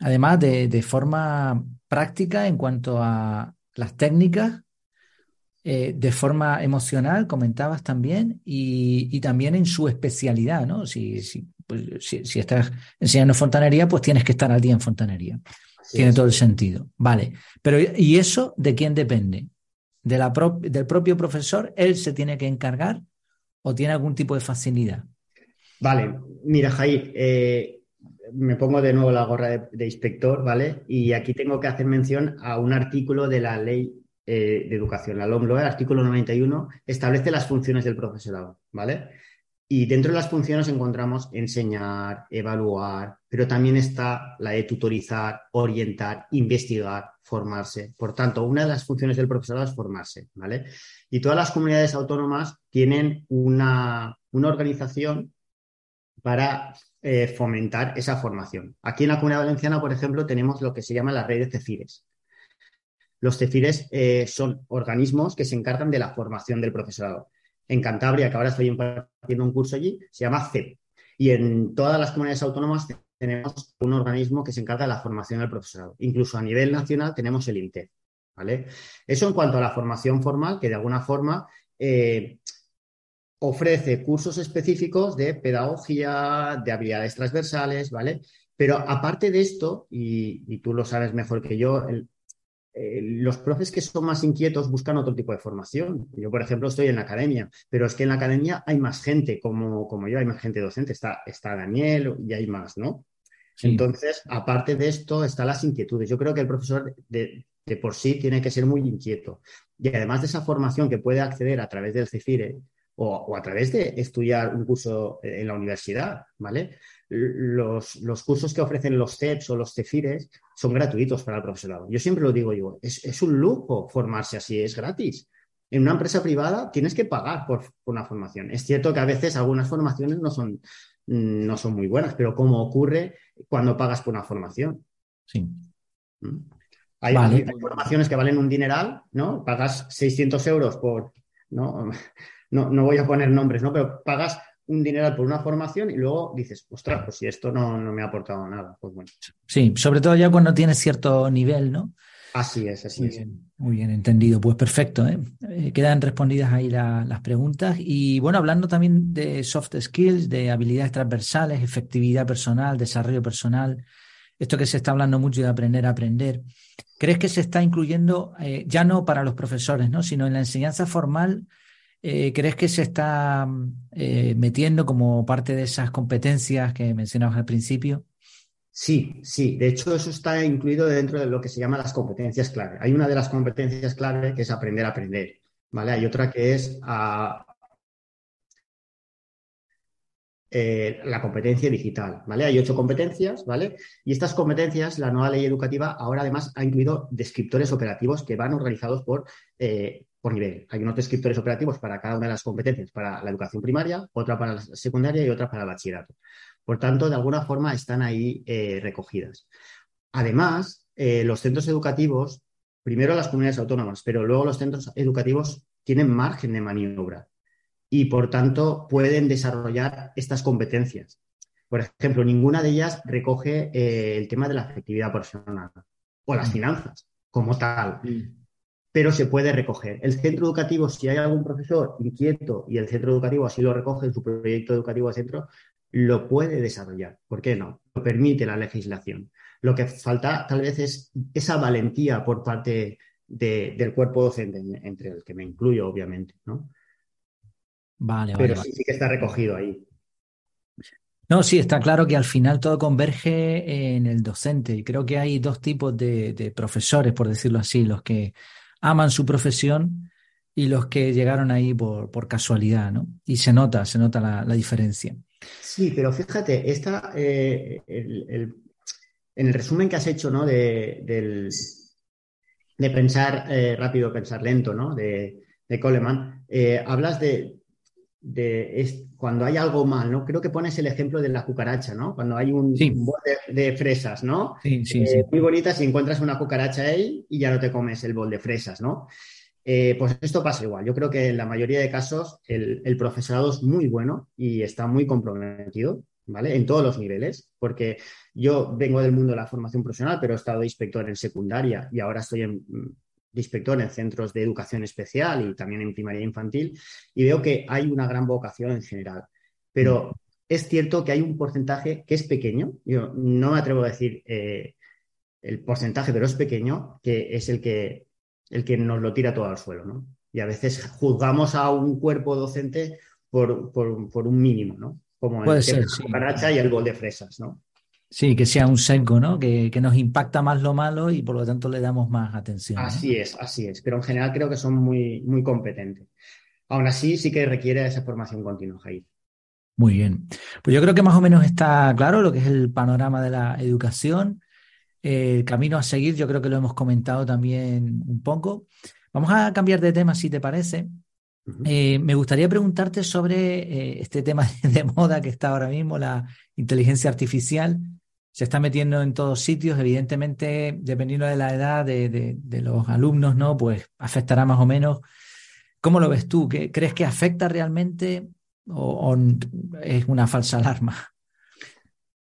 Además de, de forma práctica en cuanto a las técnicas, eh, de forma emocional, comentabas también, y, y, también en su especialidad, ¿no? Si, si, pues, si, si, estás enseñando fontanería, pues tienes que estar al día en fontanería. Así Tiene es. todo el sentido. Vale. Pero, ¿y eso de quién depende? Del propio profesor, él se tiene que encargar o tiene algún tipo de facilidad? Vale, mira, Jair, eh, me pongo de nuevo la gorra de, inspector, ¿vale? Y aquí tengo que hacer mención a un artículo de la ley eh, de educación, la LOMLOE, artículo 91, establece las funciones del profesorado, ¿vale? Y dentro de las funciones encontramos enseñar, evaluar, pero también está la de tutorizar, orientar, investigar, formarse. Por tanto, una de las funciones del profesorado es formarse, ¿vale? Y todas las comunidades autónomas tienen una, una organización para eh, fomentar esa formación. Aquí en la Comunidad Valenciana, por ejemplo, tenemos lo que se llama la red de CEFIRES. Los CEFIRES eh, son organismos que se encargan de la formación del profesorado en Cantabria, que ahora estoy impartiendo un curso allí, se llama CEP. Y en todas las comunidades autónomas tenemos un organismo que se encarga de la formación del profesorado. Incluso a nivel nacional tenemos el INTEF. ¿vale? Eso en cuanto a la formación formal, que de alguna forma eh, ofrece cursos específicos de pedagogía, de habilidades transversales, ¿vale? Pero aparte de esto, y, y tú lo sabes mejor que yo, el, eh, los profes que son más inquietos buscan otro tipo de formación. Yo, por ejemplo, estoy en la academia, pero es que en la academia hay más gente como, como yo, hay más gente docente, está, está Daniel y hay más, ¿no? Sí. Entonces, aparte de esto, están las inquietudes. Yo creo que el profesor de, de, por sí tiene que ser muy inquieto. Y además de esa formación que puede acceder a través del CEFIRE o, o a través de estudiar un curso en la universidad, ¿vale? Los, los, cursos que ofrecen los CEPs o los CEFIRES son gratuitos para el profesorado. Yo siempre lo digo yo, es, es, un lujo formarse así, es gratis. En una empresa privada tienes que pagar por, por, una formación. Es cierto que a veces algunas formaciones no son, no son muy buenas, pero como ocurre cuando pagas por una formación. Sí. ¿Mm? Hay, vale. hay, formaciones que valen un dineral, ¿no? Pagas 600 euros por, ¿no? No, no voy a poner nombres, ¿no? Pero pagas un dineral por una formación y luego dices, ostras, pues si esto no, no me ha aportado nada, pues bueno. Sí, sobre todo ya cuando tienes cierto nivel, ¿no? Así es, así muy es. Bien, muy bien, entendido. Pues perfecto. ¿eh? Eh, quedan respondidas ahí la, las preguntas. Y bueno, hablando también de soft skills, de habilidades transversales, efectividad personal, desarrollo personal, esto que se está hablando mucho de aprender a aprender, ¿crees que se está incluyendo eh, ya no para los profesores, ¿no? sino en la enseñanza formal? Eh, ¿Crees que se está eh, metiendo como parte de esas competencias que mencionabas al principio? Sí, sí. De hecho, eso está incluido dentro de lo que se llama las competencias clave. Hay una de las competencias clave que es aprender a aprender, ¿vale? Hay otra que es eh, la competencia digital, ¿vale? Hay ocho competencias, ¿vale? Y estas competencias, la nueva ley educativa ahora además ha incluido descriptores operativos que van organizados por por nivel. Hay unos descriptores operativos para cada una de las competencias, para la educación primaria, otra para la secundaria y otra para el bachillerato. Por tanto, de alguna forma están ahí eh, recogidas. Además, eh, los centros educativos primero las comunidades autónomas, pero luego los centros educativos tienen margen de maniobra y, por tanto, pueden desarrollar estas competencias. Por ejemplo, ninguna de ellas recoge eh, el tema de la efectividad profesional o las mm. finanzas como tal, mm. Pero se puede recoger. El centro educativo, si hay algún profesor inquieto y el centro educativo así lo recoge en su proyecto educativo de centro, lo puede desarrollar. ¿Por qué no? Lo permite la legislación. Lo que falta tal vez es esa valentía por parte del cuerpo docente, entre el que me incluyo, obviamente, ¿no? Vale, Pero sí, sí que está recogido ahí. No, sí, está claro que al final todo converge en el docente. Y creo que hay dos tipos de, profesores, por decirlo así, los que aman su profesión y los que llegaron ahí por, casualidad, ¿no? Y se nota, se nota la, diferencia. Sí, pero fíjate, esta, eh, el, en el resumen que has hecho, ¿no? De, de pensar eh, rápido, pensar lento, ¿no? De, de Coleman, eh, hablas de, de cuando hay algo mal, ¿no? Creo que pones el ejemplo de la cucaracha, ¿no? Cuando hay un, bol de, fresas, ¿no? Sí, sí, sí. Eh, muy bonitas y encuentras una cucaracha ahí y ya no te comes el bol de fresas, ¿no? pues esto pasa igual. Yo creo que en la mayoría de casos el, el profesorado es muy bueno y está muy comprometido ¿vale? En todos los niveles, porque yo vengo del mundo de la formación profesional, pero he estado de inspector en secundaria y ahora estoy en, de inspector en centros de educación especial y también en primaria infantil y veo que hay una gran vocación en general. Pero es cierto que hay un porcentaje que es pequeño, yo no me atrevo a decir eh, el porcentaje, pero es pequeño, que es el que, el que nos lo tira todo al suelo, ¿no? Y a veces juzgamos a un cuerpo docente por, por, por un mínimo, ¿no? como Puede el ser, y el bol de fresas, ¿no? Sí, que sea un seco, ¿no? Que, nos impacta más lo malo y por lo tanto le damos más atención. Así es, así es. Pero en general creo que son muy, muy competentes. Aún así, sí que requiere esa formación continua, Jair. Muy bien. Pues yo creo que más o menos está claro lo que es el panorama de la educación. El camino a seguir, yo creo que lo hemos comentado también un poco. Vamos a cambiar de tema, si te parece, eh, me gustaría preguntarte sobre eh, este tema de moda que está ahora mismo, la inteligencia artificial. Se está metiendo en todos sitios, evidentemente, dependiendo de la edad de, los alumnos, ¿no? Pues afectará más o menos. ¿Cómo lo ves tú? ¿Crees que afecta realmente o es una falsa alarma?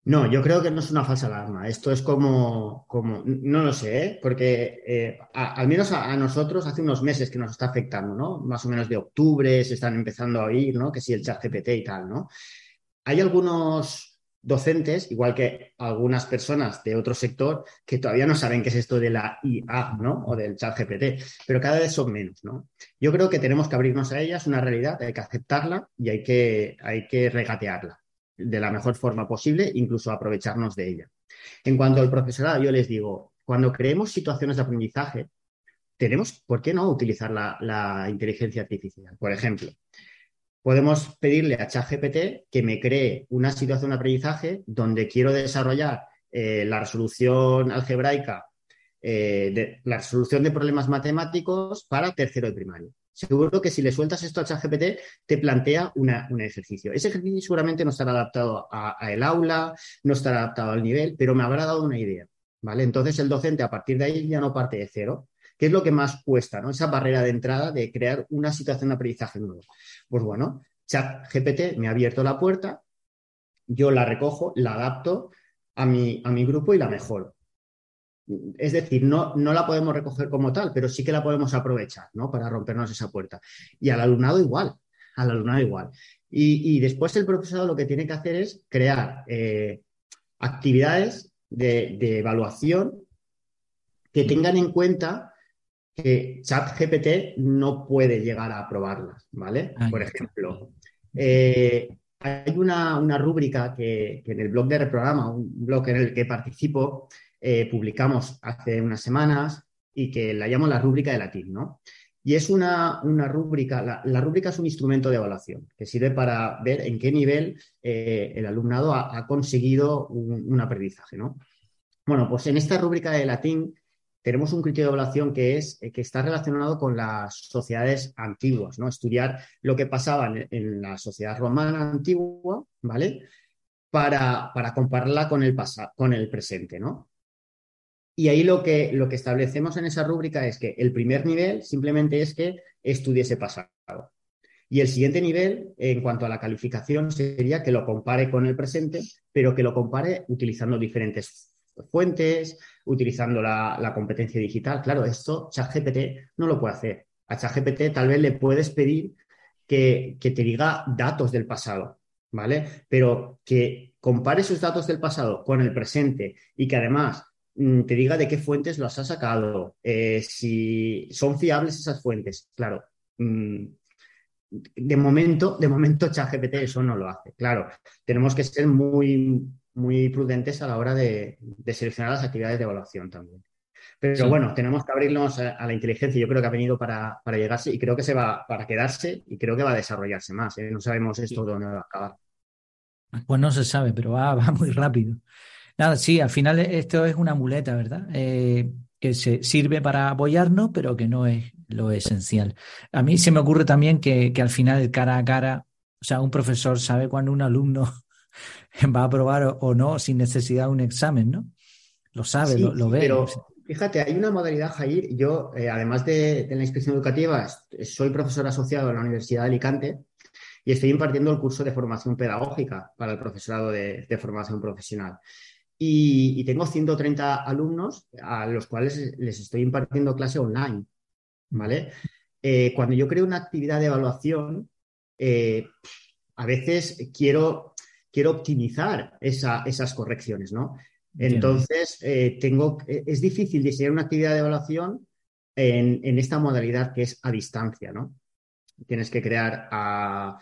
No, yo creo que no es una falsa alarma. Esto es como, como no lo sé, ¿eh? porque eh, al menos a, nosotros hace unos meses que nos está afectando, ¿no? Más o menos de octubre se están empezando a oír, ¿no? Que si el chat GPT y tal, ¿no? Hay algunos docentes, igual que algunas personas de otro sector, que todavía no saben qué es esto de la IA, ¿no? O del chat GPT, pero cada vez son menos, ¿no? Yo creo que tenemos que abrirnos a ella, es una realidad, hay que aceptarla y hay que, hay que regatearla de la mejor forma posible, incluso aprovecharnos de ella. En cuanto al profesorado, yo les digo, cuando creemos situaciones de aprendizaje, tenemos, ¿por qué no utilizar la, inteligencia artificial? Por ejemplo, podemos pedirle a ChatGPT que me cree una situación de aprendizaje donde quiero desarrollar eh, la resolución algebraica, eh, de, la resolución de problemas matemáticos para tercero de primario seguro que si le sueltas esto a ChatGPT, te plantea un ejercicio. Ese ejercicio seguramente no estará adaptado a, el aula, no estará adaptado al nivel, pero me habrá dado una idea. ¿vale? Entonces el docente a partir de ahí ya no parte de cero. ¿Qué es lo que más cuesta? ¿no? Esa barrera de entrada de crear una situación de aprendizaje nuevo. Pues bueno, ChatGPT me ha abierto la puerta, yo la recojo, la adapto a mi, a mi grupo y la mejoro. Es decir, no, no la podemos recoger como tal, pero sí que la podemos aprovechar, ¿no? Para rompernos esa puerta. Y al alumnado igual, al alumnado igual. Y, después el profesorado lo que tiene que hacer es crear eh, actividades de, evaluación que tengan en cuenta que ChatGPT no puede llegar a aprobarlas, ¿vale? Por ejemplo, eh, hay una, rúbrica que, que, en el blog de Reprograma, un blog en el que participo, eh, publicamos hace unas semanas y que la llamo la rúbrica de latín, ¿no? Y es una, rúbrica, la, rúbrica es un instrumento de evaluación que sirve para ver en qué nivel eh, el alumnado ha, conseguido un, aprendizaje, ¿no? Bueno, pues en esta rúbrica de latín tenemos un criterio de evaluación que es eh, que está relacionado con las sociedades antiguas, ¿no? Estudiar lo que pasaba en, la sociedad romana antigua, ¿vale? Para, para compararla con el, con el presente, ¿no? Y ahí lo que, lo que establecemos en esa rúbrica es que el primer nivel simplemente es que estudie ese pasado. Y el siguiente nivel, en cuanto a la calificación, sería que lo compare con el presente, pero que lo compare utilizando diferentes fuentes, utilizando la, competencia digital. Claro, esto ChatGPT no lo puede hacer. A ChatGPT tal vez le puedes pedir que, te diga datos del pasado, ¿vale? Pero que compare esos datos del pasado con el presente y que además mm, te diga de qué fuentes los has sacado, eh, si son fiables esas fuentes. Claro, mm, de momento, de momento ChatGPT eso no lo hace. Claro, tenemos que ser muy, muy prudentes a la hora de, seleccionar las actividades de evaluación también. Pero bueno, tenemos que abrirnos a, la inteligencia. Yo creo que ha venido para, llegarse y creo que se va para quedarse y creo que va a desarrollarse más. ¿eh? No sabemos esto dónde va a acabar. Pues no se sabe, pero va, va muy rápido. Nada, sí, al final esto es una muleta, ¿verdad? Eh, que se sirve para apoyarnos, pero que no es lo esencial. A mí se me ocurre también que, que al final, cara a cara, o sea, un profesor sabe cuando un alumno va a aprobar o, no sin necesidad de un examen, ¿no? Lo sabe, lo, ve. Pero fíjate, hay una modalidad, Jair. Yo, eh, además de, de, la inspección educativa, soy profesor asociado en la Universidad de Alicante y estoy impartiendo el curso de formación pedagógica para el profesorado de, formación profesional. Y, tengo 130 alumnos a los cuales les estoy impartiendo clase online, ¿vale? Eh, cuando yo creo una actividad de evaluación, eh, a veces quiero, quiero optimizar esas correcciones, ¿no? Entonces, eh, tengo, es difícil diseñar una actividad de evaluación en, en, esta modalidad que es a distancia, ¿no? Tienes que crear a,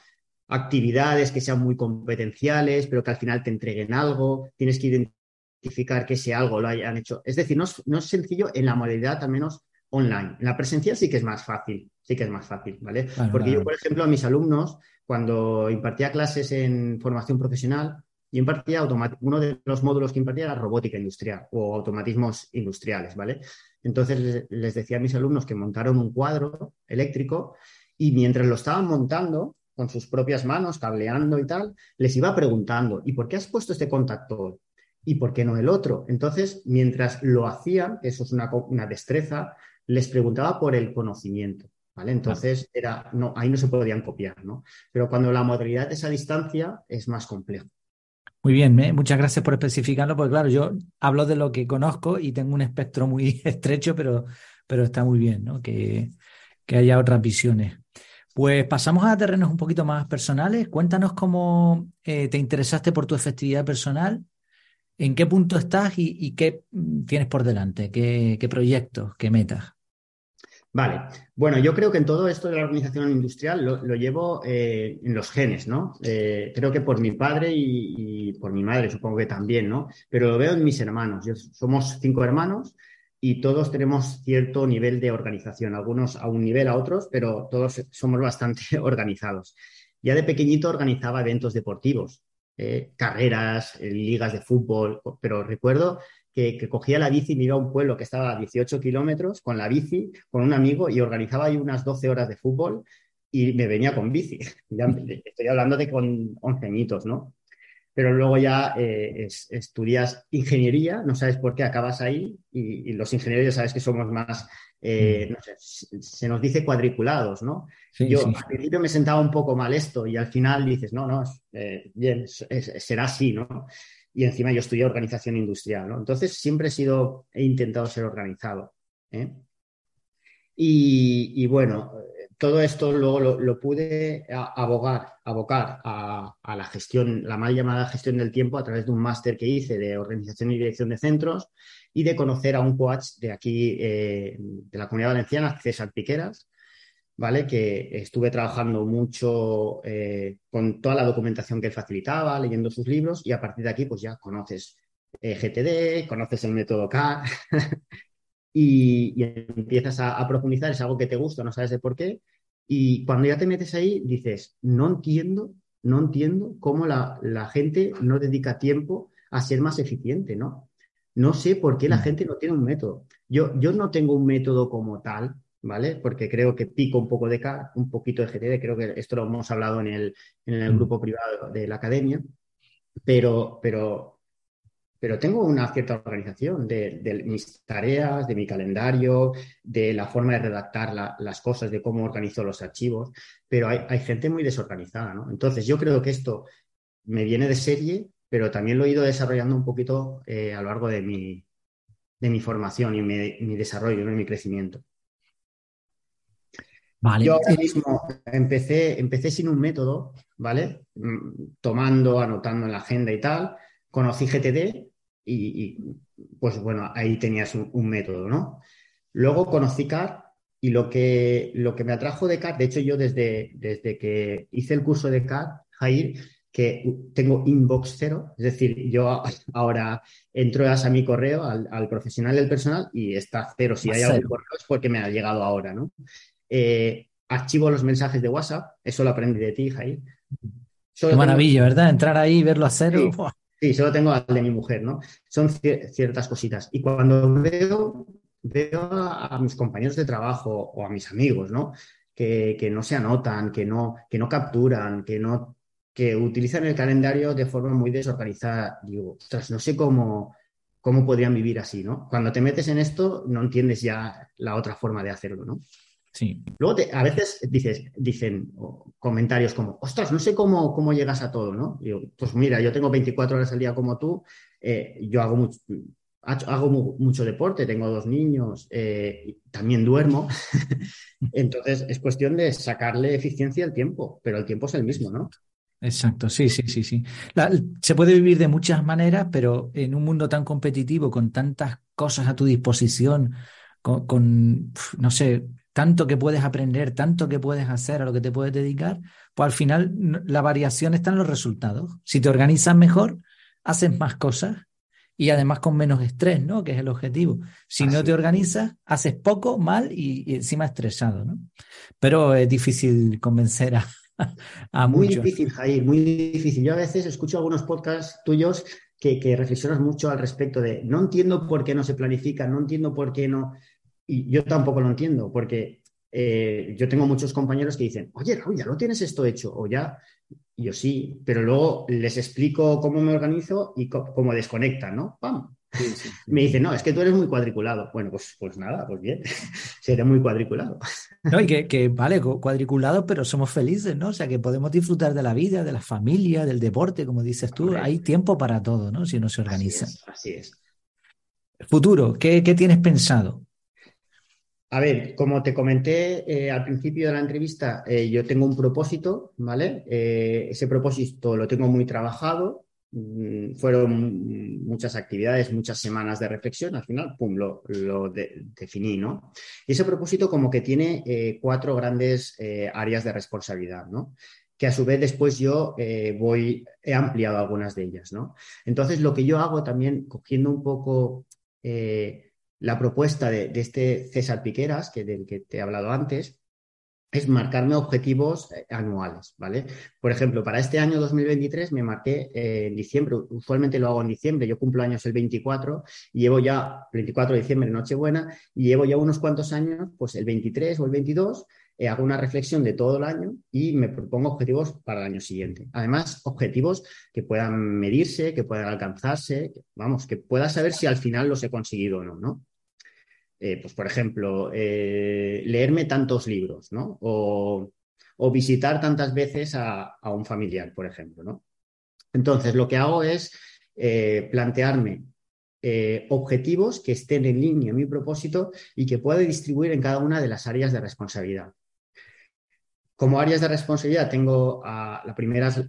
actividades que sean muy competenciales, pero que al final te entreguen algo, tienes que identificar que ese algo lo hayan hecho. Es decir, no es, sencillo en la modalidad, al menos online. En la presencial sí que es más fácil, sí que es más fácil, ¿vale? Porque yo, por ejemplo, a mis alumnos, cuando impartía clases en formación profesional, yo impartía uno de los módulos que impartía era robótica industrial o automatismos industriales, ¿vale? Entonces les decía a mis alumnos que montaron un cuadro eléctrico y mientras lo estaban montando, con sus propias manos, cableando y tal, les iba preguntando, ¿y por qué has puesto este contacto ¿Y por qué no el otro? Entonces, mientras lo hacían, eso es una, destreza, les preguntaba por el conocimiento. ¿Vale? Entonces, era, no, ahí no se podían copiar, ¿no? Pero cuando la modalidad es a distancia, es más complejo. Muy bien, muchas gracias por especificarlo, porque claro, yo hablo de lo que conozco y tengo un espectro muy estrecho, pero, pero está muy bien, ¿no? Que, que haya otras visiones. Pues pasamos a terrenos un poquito más personales. Cuéntanos cómo eh, te interesaste por tu efectividad personal, en qué punto estás y, qué mm, tienes por delante, qué, proyectos, qué metas. Vale, bueno, yo creo que en todo esto de la organización industrial lo, llevo eh, en los genes, ¿no? Eh, creo que por mi padre y, por mi madre supongo que también, ¿no? Pero lo veo en mis hermanos. somos cinco hermanos y todos tenemos cierto nivel de organización, algunos a un nivel, a otros, pero todos somos bastante organizados. Ya de pequeñito organizaba eventos deportivos, eh, carreras, ligas de fútbol, pero recuerdo que, cogía la bici y me iba a un pueblo que estaba a 18 kilómetros con la bici, con un amigo y organizaba ahí unas 12 horas de fútbol y me venía con bici. estoy hablando de con 11 añitos, ¿no? pero luego ya eh, estudias ingeniería, no sabes por qué acabas ahí y, los ingenieros sabes que somos más, eh, mm. no sé, se nos dice cuadriculados, ¿no? Yo al principio me sentaba un poco mal esto y al final dices, no, no, eh, bien, será así, ¿no? Y encima yo estudié organización industrial, ¿no? Entonces siempre he sido, he intentado ser organizado. Y, y, bueno, todo esto luego lo, pude abogar, abocar a, la gestión, la mal llamada gestión del tiempo a través de un máster que hice de organización y dirección de centros y de conocer a un coach de aquí, eh, de la comunidad valenciana, César Piqueras, ¿vale? Que estuve trabajando mucho eh, con toda la documentación que él facilitaba, leyendo sus libros y a partir de aquí pues ya conoces eh, GTD, conoces el método K y, empiezas a, profundizar, es algo que te gusta, no sabes de por qué, y cuando ya te metes ahí, dices, no entiendo, no entiendo cómo la, gente no dedica tiempo a ser más eficiente, ¿no? No sé por qué la mm. gente no tiene un método. Yo, yo no tengo un método como tal, ¿vale? Porque creo que pico un poco de K, un poquito de GTD, creo que esto lo hemos hablado en el, en el mm. grupo privado de la academia, pero, pero pero tengo una cierta organización de, mis tareas, de mi calendario, de la forma de redactar las cosas, de cómo organizo los archivos, pero hay, gente muy desorganizada, ¿no? Entonces, yo creo que esto me viene de serie, pero también lo he ido desarrollando un poquito eh, a lo largo de mi, de mi formación y mi, desarrollo, y mi crecimiento. Vale. Yo ahora mismo empecé, empecé sin un método, ¿vale? Mm, tomando, anotando en la agenda y tal. Conocí GTD y, pues bueno, ahí tenías un, método, ¿no? Luego conocí CAR y lo que, lo que me atrajo de CAR, de hecho yo desde, desde que hice el curso de CAR, Jair, que tengo inbox cero, es decir, yo ahora entro a mi correo, al, profesional del personal, y está cero. Si hay algún correo es porque me ha llegado ahora, ¿no? Eh, archivo los mensajes de WhatsApp, eso lo aprendí de ti, Jair. Qué maravilla, ¿verdad? Entrar ahí y verlo a cero. Sí, solo tengo al de mi mujer, ¿no? Son ciertas cositas. Y cuando veo, veo a, mis compañeros de trabajo o a mis amigos, ¿no? Que, que no se anotan, que no, que no capturan, que no que utilizan el calendario de forma muy desorganizada. Digo, ostras, no sé cómo, cómo podrían vivir así, ¿no? Cuando te metes en esto, no entiendes ya la otra forma de hacerlo, ¿no? Sí. Luego a veces dices, dicen comentarios como, ostras, no sé cómo, cómo llegas a todo, ¿no? Digo, pues mira, yo tengo 24 horas al día como tú, eh, yo hago mucho, hago mucho deporte, tengo dos niños, eh, también duermo. Entonces es cuestión de sacarle eficiencia al tiempo, pero el tiempo es el mismo, ¿no? Exacto, sí, sí, sí, sí. se puede vivir de muchas maneras, pero en un mundo tan competitivo, con tantas cosas a tu disposición, con, no sé, tanto que puedes aprender, tanto que puedes hacer, a lo que te puedes dedicar, pues al final la variación está en los resultados. Si te organizas mejor, haces más cosas y además con menos estrés, ¿no? Que es el objetivo. Si no te organizas, haces poco, mal y, encima estresado, ¿no? Pero es difícil convencer a, muy difícil, Jair, muy difícil. Yo a veces escucho algunos podcasts tuyos que, que, reflexionas mucho al respecto de no entiendo por qué no se planifica, no entiendo por qué no. Y yo tampoco lo entiendo, porque eh, yo tengo muchos compañeros que dicen, oye, Raúl, ya lo tienes esto hecho, o ya. yo sí, pero luego les explico cómo me organizo y cómo desconectan, ¿no? ¡Pam! Me dice, no, es que tú eres muy cuadriculado. Bueno, pues, pues nada, pues bien, seré muy cuadriculado. No, y que, vale, cuadriculado, pero somos felices, ¿no? O sea, que podemos disfrutar de la vida, de la familia, del deporte, como dices tú. Hay tiempo para todo, ¿no? Si uno se organiza. Así es. Futuro, ¿qué, tienes pensado? A ver, como te comenté eh, al principio de la entrevista, eh, yo tengo un propósito, ¿vale? Eh, ese propósito lo tengo muy trabajado, Mm, fueron muchas actividades, muchas semanas de reflexión, al final, pum, lo, definí, ¿no? Y ese propósito como que tiene cuatro grandes áreas de responsabilidad, ¿no? Que a su vez después yo voy, he ampliado algunas de ellas, ¿no? Entonces, lo que yo hago también, cogiendo un poco la propuesta de, este César Piqueras, que del que te he hablado antes, es marcarme objetivos eh, anuales, ¿vale? Por ejemplo, para este año 2023 me marqué eh, en diciembre, usualmente lo hago en diciembre, yo cumplo años el 24 y llevo ya 24 de diciembre, Nochebuena, y llevo ya unos cuantos años, pues el 23 o el 22, eh, hago una reflexión de todo el año y me propongo objetivos para el año siguiente. Además, objetivos que puedan medirse, que puedan alcanzarse, vamos, que pueda saber si al final los he conseguido o no, ¿no? Eh, pues por ejemplo, eh, leerme tantos libros, ¿no? O, visitar tantas veces a, un familiar, por ejemplo, ¿no? Entonces, lo que hago es eh, plantearme objetivos que estén en línea a mi propósito y que pueda distribuir en cada una de las áreas de responsabilidad. Como áreas de responsabilidad tengo a, la primera es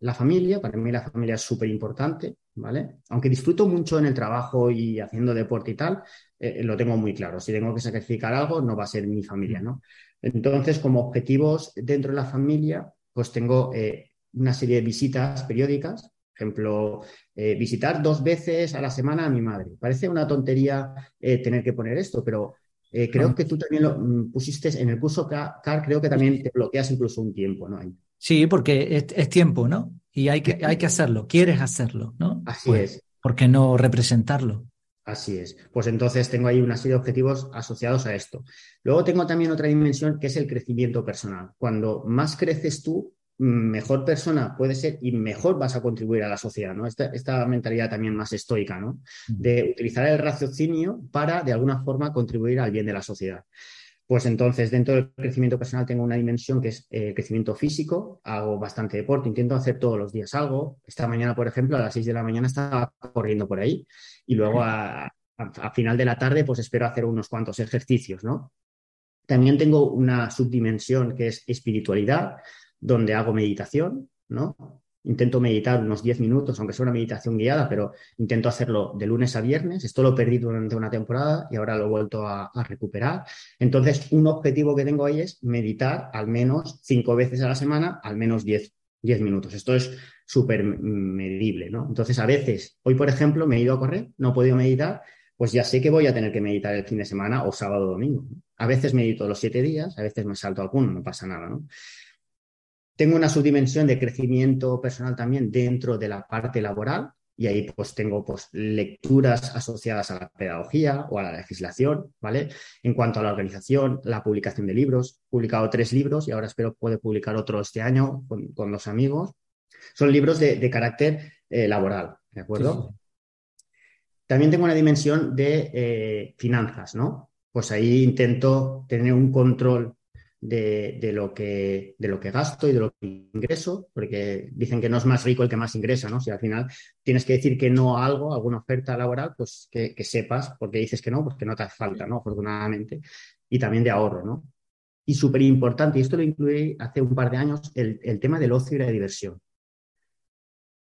la familia, para mí la familia es súper importante, ¿vale? Aunque disfruto mucho en el trabajo y haciendo deporte y tal, eh, lo tengo muy claro. Si tengo que sacrificar algo, no va a ser mi familia, ¿no? Entonces, como objetivos dentro de la familia, pues tengo eh, una serie de visitas periódicas. Por ejemplo, eh, visitar dos veces a la semana a mi madre. Parece una tontería tener que poner esto, pero eh, creo que tú también lo mm, pusiste en el curso CAR, creo que también te bloqueas incluso un tiempo, ¿no? Sí, porque es, tiempo, ¿no? Y hay que, hay que hacerlo, quieres hacerlo, ¿no? Así pues, es. ¿Por qué no representarlo? Así es. Pues entonces tengo ahí una serie de objetivos asociados a esto. Luego tengo también otra dimensión que es el crecimiento personal. Cuando más creces tú, mejor persona puede ser y mejor vas a contribuir a la sociedad, ¿no? Esta, esta mentalidad también más estoica, ¿no? De utilizar el raciocinio para, de alguna forma, contribuir al bien de la sociedad. Pues entonces, dentro del crecimiento personal tengo una dimensión que es eh, crecimiento físico, hago bastante deporte, intento hacer todos los días algo. Esta mañana, por ejemplo, a las 6 de la mañana estaba corriendo por ahí y luego a, a, final de la tarde, pues espero hacer unos cuantos ejercicios, ¿no? También tengo una subdimensión que es espiritualidad, donde hago meditación, ¿no? Intento meditar unos 10 minutos, aunque sea una meditación guiada, pero intento hacerlo de lunes a viernes. Esto lo perdí durante una temporada y ahora lo he vuelto a, recuperar. Entonces, un objetivo que tengo ahí es meditar al menos cinco veces a la semana, al menos 10, 10 minutos. Esto es súper medible, ¿no? Entonces, a veces, hoy, por ejemplo, me he ido a correr, no he podido meditar pues ya sé que voy a tener que meditar el fin de semana o sábado o domingo. A veces medito los siete días, a veces me salto alguno, no pasa nada, ¿no? Tengo una subdimensión de crecimiento personal también dentro de la parte laboral y ahí pues tengo pues lecturas asociadas a la pedagogía o a la legislación, ¿vale? En cuanto a la organización, la publicación de libros, he publicado tres libros y ahora espero poder publicar otro este año con, con dos amigos. Son libros de, carácter eh, laboral, ¿de acuerdo? También tengo una dimensión de eh, finanzas, ¿no? Pues ahí intento tener un control de, lo que, de lo que gasto y de lo que ingreso, porque dicen que no es más rico el que más ingresa, ¿no? Si al final tienes que decir que no a algo, alguna oferta laboral, pues que, sepas porque dices que no, pues que no te hace falta, ¿no? Afortunadamente. Y también de ahorro, ¿no? Y súper importante, y esto lo incluí hace un par de años, el, el tema del ocio y la diversión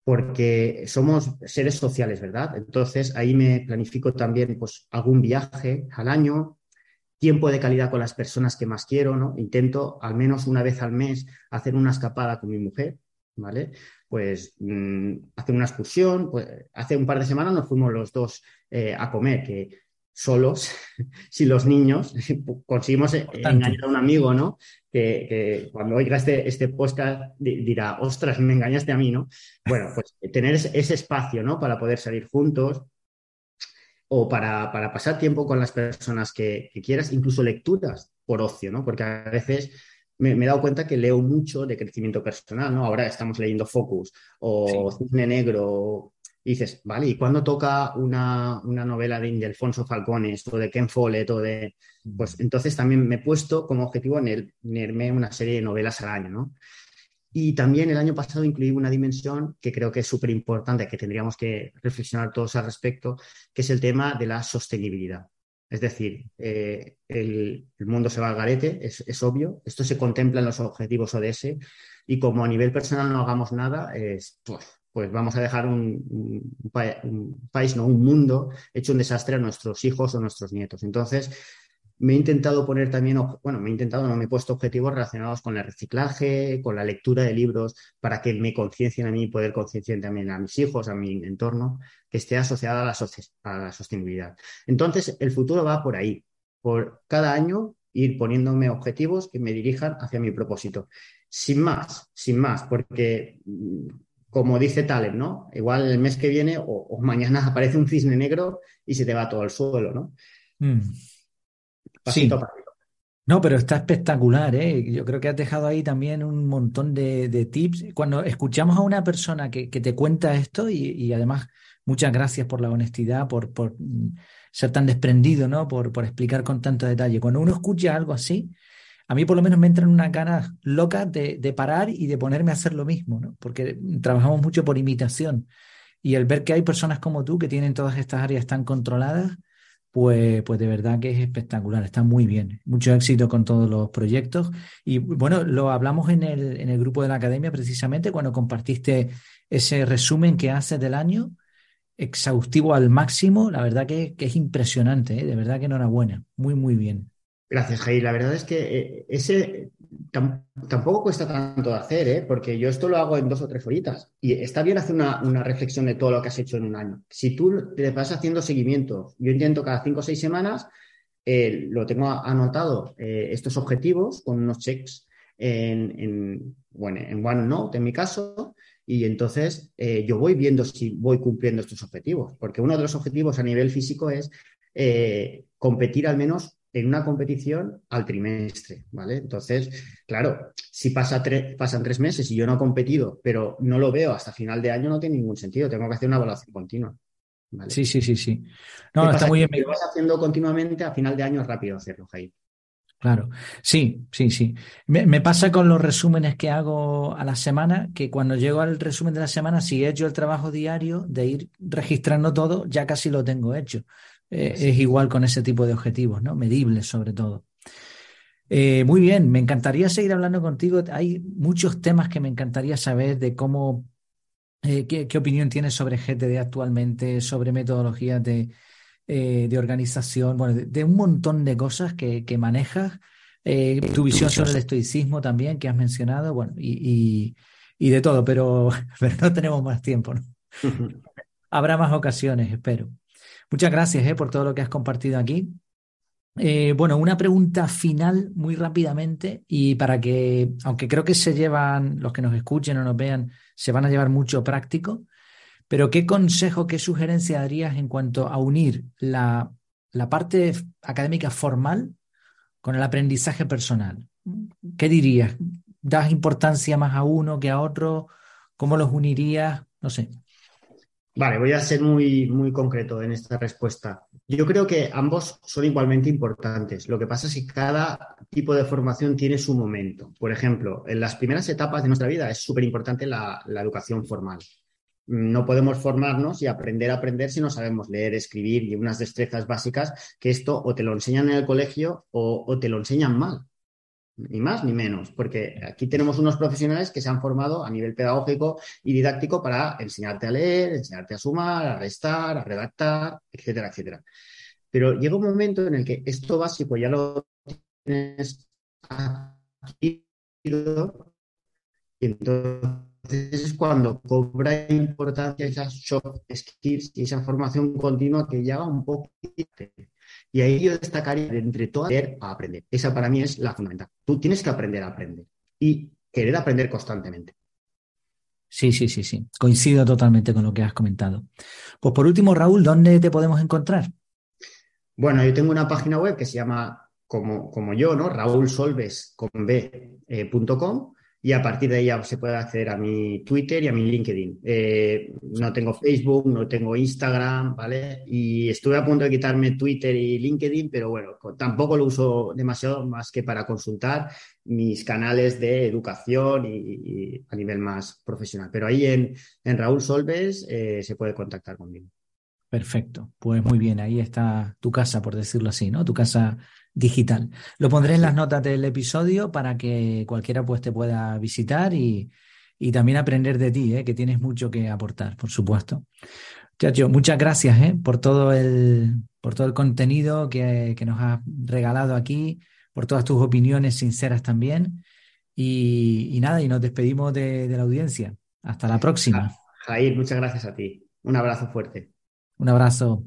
porque somos seres sociales, ¿verdad? Entonces ahí me planifico también pues algún viaje al año, tiempo de calidad con las personas que más quiero, ¿no? Intento al menos una vez al mes hacer una escapada con mi mujer, ¿vale? Pues mm, hacer una excursión, pues hace un par de semanas nos fuimos los dos eh, a comer, que solos, si los niños conseguimos eh, engañar a un amigo, ¿no? Que, cuando oiga este, este podcast dirá, ostras, me engañaste a mí, ¿no? Bueno, pues tener ese espacio, ¿no? Para poder salir juntos o para, pasar tiempo con las personas que, quieras, incluso lecturas por ocio, ¿no? Porque a veces me, he dado cuenta que leo mucho de crecimiento personal, ¿no? Ahora estamos leyendo Focus o Cisne Negro y dices, vale, ¿y cuándo toca una, novela de Ildefonso Falcone, esto de Ken Follett o de... Pues entonces también me he puesto como objetivo en leerme una serie de novelas al año, ¿no? Y también el año pasado incluí una dimensión que creo que es súper importante, que tendríamos que reflexionar todos al respecto, que es el tema de la sostenibilidad. Es decir, eh, el, mundo se va al garete, es, obvio. Esto se contempla en los objetivos ODS y como a nivel personal no hagamos nada, es, pues, pues vamos a dejar un, país, no un mundo hecho un desastre a nuestros hijos o nuestros nietos. Entonces, me he intentado poner también, bueno, me he intentado, no me he puesto objetivos relacionados con el reciclaje, con la lectura de libros, para que me conciencien a mí y poder concienciar también a mis hijos, a mi entorno, que esté asociada a la, a la sostenibilidad. Entonces, el futuro va por ahí, por cada año ir poniéndome objetivos que me dirijan hacia mi propósito. Sin más, sin más, porque como dice Taleb, ¿no? Igual el mes que viene o, mañana aparece un cisne negro y se te va todo al suelo, ¿no? Mm. Sí. No, pero está espectacular, ¿eh? Yo creo que has dejado ahí también un montón de, tips. Cuando escuchamos a una persona que, te cuenta esto y, además muchas gracias por la honestidad, por, por ser tan desprendido, ¿no? Por, por explicar con tanto detalle. Cuando uno escucha algo así, a mí por lo menos me entran unas ganas locas de, parar y de ponerme a hacer lo mismo, ¿no? Porque trabajamos mucho por imitación. Y el ver que hay personas como tú que tienen todas estas áreas tan controladas, pues, pues de verdad que es espectacular, está muy bien. Mucho éxito con todos los proyectos. Y bueno, lo hablamos en el, en el grupo de la academia precisamente cuando compartiste ese resumen que haces del año, exhaustivo al máximo. La verdad que, es impresionante, ¿eh? de verdad que enhorabuena. Muy, muy bien. Gracias, Jair. La verdad es que eh, ese tampoco cuesta tanto de hacer, ¿eh? porque yo esto lo hago en dos o tres horitas. Y está bien hacer una, reflexión de todo lo que has hecho en un año. Si tú te vas haciendo seguimiento, yo intento cada cinco o seis semanas, eh, lo tengo anotado, estos objetivos con unos checks en, en, bueno, en OneNote, en mi caso, y entonces yo voy viendo si voy cumpliendo estos objetivos, porque uno de los objetivos a nivel físico es competir al menos en una competición al trimestre, ¿vale? Entonces, claro, si pasa pasan tres meses y yo no he competido, pero no lo veo hasta final de año, no tiene ningún sentido. Tengo que hacer una evaluación continua. Sí, sí, sí, sí. No, está muy bien. Si lo vas haciendo continuamente, a final de año es rápido hacerlo, Jair. Claro, sí, sí, sí. Me, pasa con los resúmenes que hago a la semana, que cuando llego al resumen de la semana, si he hecho el trabajo diario de ir registrando todo, ya casi lo tengo hecho. Eh, es igual con ese tipo de objetivos, ¿no? Medibles sobre todo. Eh, muy bien, me encantaría seguir hablando contigo. Hay muchos temas que me encantaría saber de cómo, eh, qué, qué, opinión tienes sobre GTD actualmente, sobre metodologías de, de organización, bueno, de, un montón de cosas que, manejas. Eh, tu visión sobre el estoicismo también, que has mencionado, bueno, y, de todo, pero, pero, no tenemos más tiempo. Habrá más ocasiones, espero. Muchas gracias eh, por todo lo que has compartido aquí. bueno, una pregunta final muy rápidamente y para que, aunque creo que se llevan, los que nos escuchen o nos vean, se van a llevar mucho práctico, pero ¿qué consejo, qué sugerencia darías en cuanto a unir la, parte académica formal con el aprendizaje personal? ¿Qué dirías? ¿Das importancia más a uno que a otro? ¿Cómo los unirías? No sé. Vale, voy a ser muy, muy concreto en esta respuesta. Yo creo que ambos son igualmente importantes. Lo que pasa es que cada tipo de formación tiene su momento. Por ejemplo, en las primeras etapas de nuestra vida es súper importante la, educación formal no podemos formarnos y aprender a aprender si no sabemos leer, escribir y unas destrezas básicas que esto o te lo enseñan en el colegio o, te lo enseñan mal. Ni más ni menos, porque aquí tenemos unos profesionales que se han formado a nivel pedagógico y didáctico para enseñarte a leer, enseñarte a sumar, a restar, a redactar, etcétera, etcétera. Pero llega un momento en el que esto básico ya lo tienes adquirido y entonces es cuando cobra importancia esas soft skills y esa formación continua que lleva un poco. Y ahí yo destacaría entre todas a aprender. Esa para mí es la fundamental. Tú tienes que aprender a aprender y querer aprender constantemente. Sí, sí, sí, sí. Coincido totalmente con lo que has comentado. Pues por último, Raúl, ¿dónde te podemos encontrar? Bueno, yo tengo una página web que se llama como, como yo, ¿no? raúlsolves.com y a partir de ahí ya se puede acceder a mi Twitter y a mi LinkedIn. Eh, no tengo Facebook, no tengo Instagram, ¿vale? Y estuve a punto de quitarme Twitter y LinkedIn, pero bueno, tampoco lo uso demasiado más que para consultar mis canales de educación y, a nivel más profesional. Pero ahí en, en Raúl Solves eh, se puede contactar conmigo. Perfecto, pues muy bien, ahí está tu casa, por decirlo así, ¿no? Tu casa digital. Lo pondré en las notas del episodio para que cualquiera pues te pueda visitar y, también aprender de ti, ¿eh? que tienes mucho que aportar, por supuesto. Chacho, muchas gracias ¿eh? por, todo el, por todo el contenido que, nos has regalado aquí, por todas tus opiniones sinceras también. Y, nada, y nos despedimos de, de la audiencia. Hasta la próxima. Jair, muchas gracias a ti. Un abrazo fuerte. Un abrazo.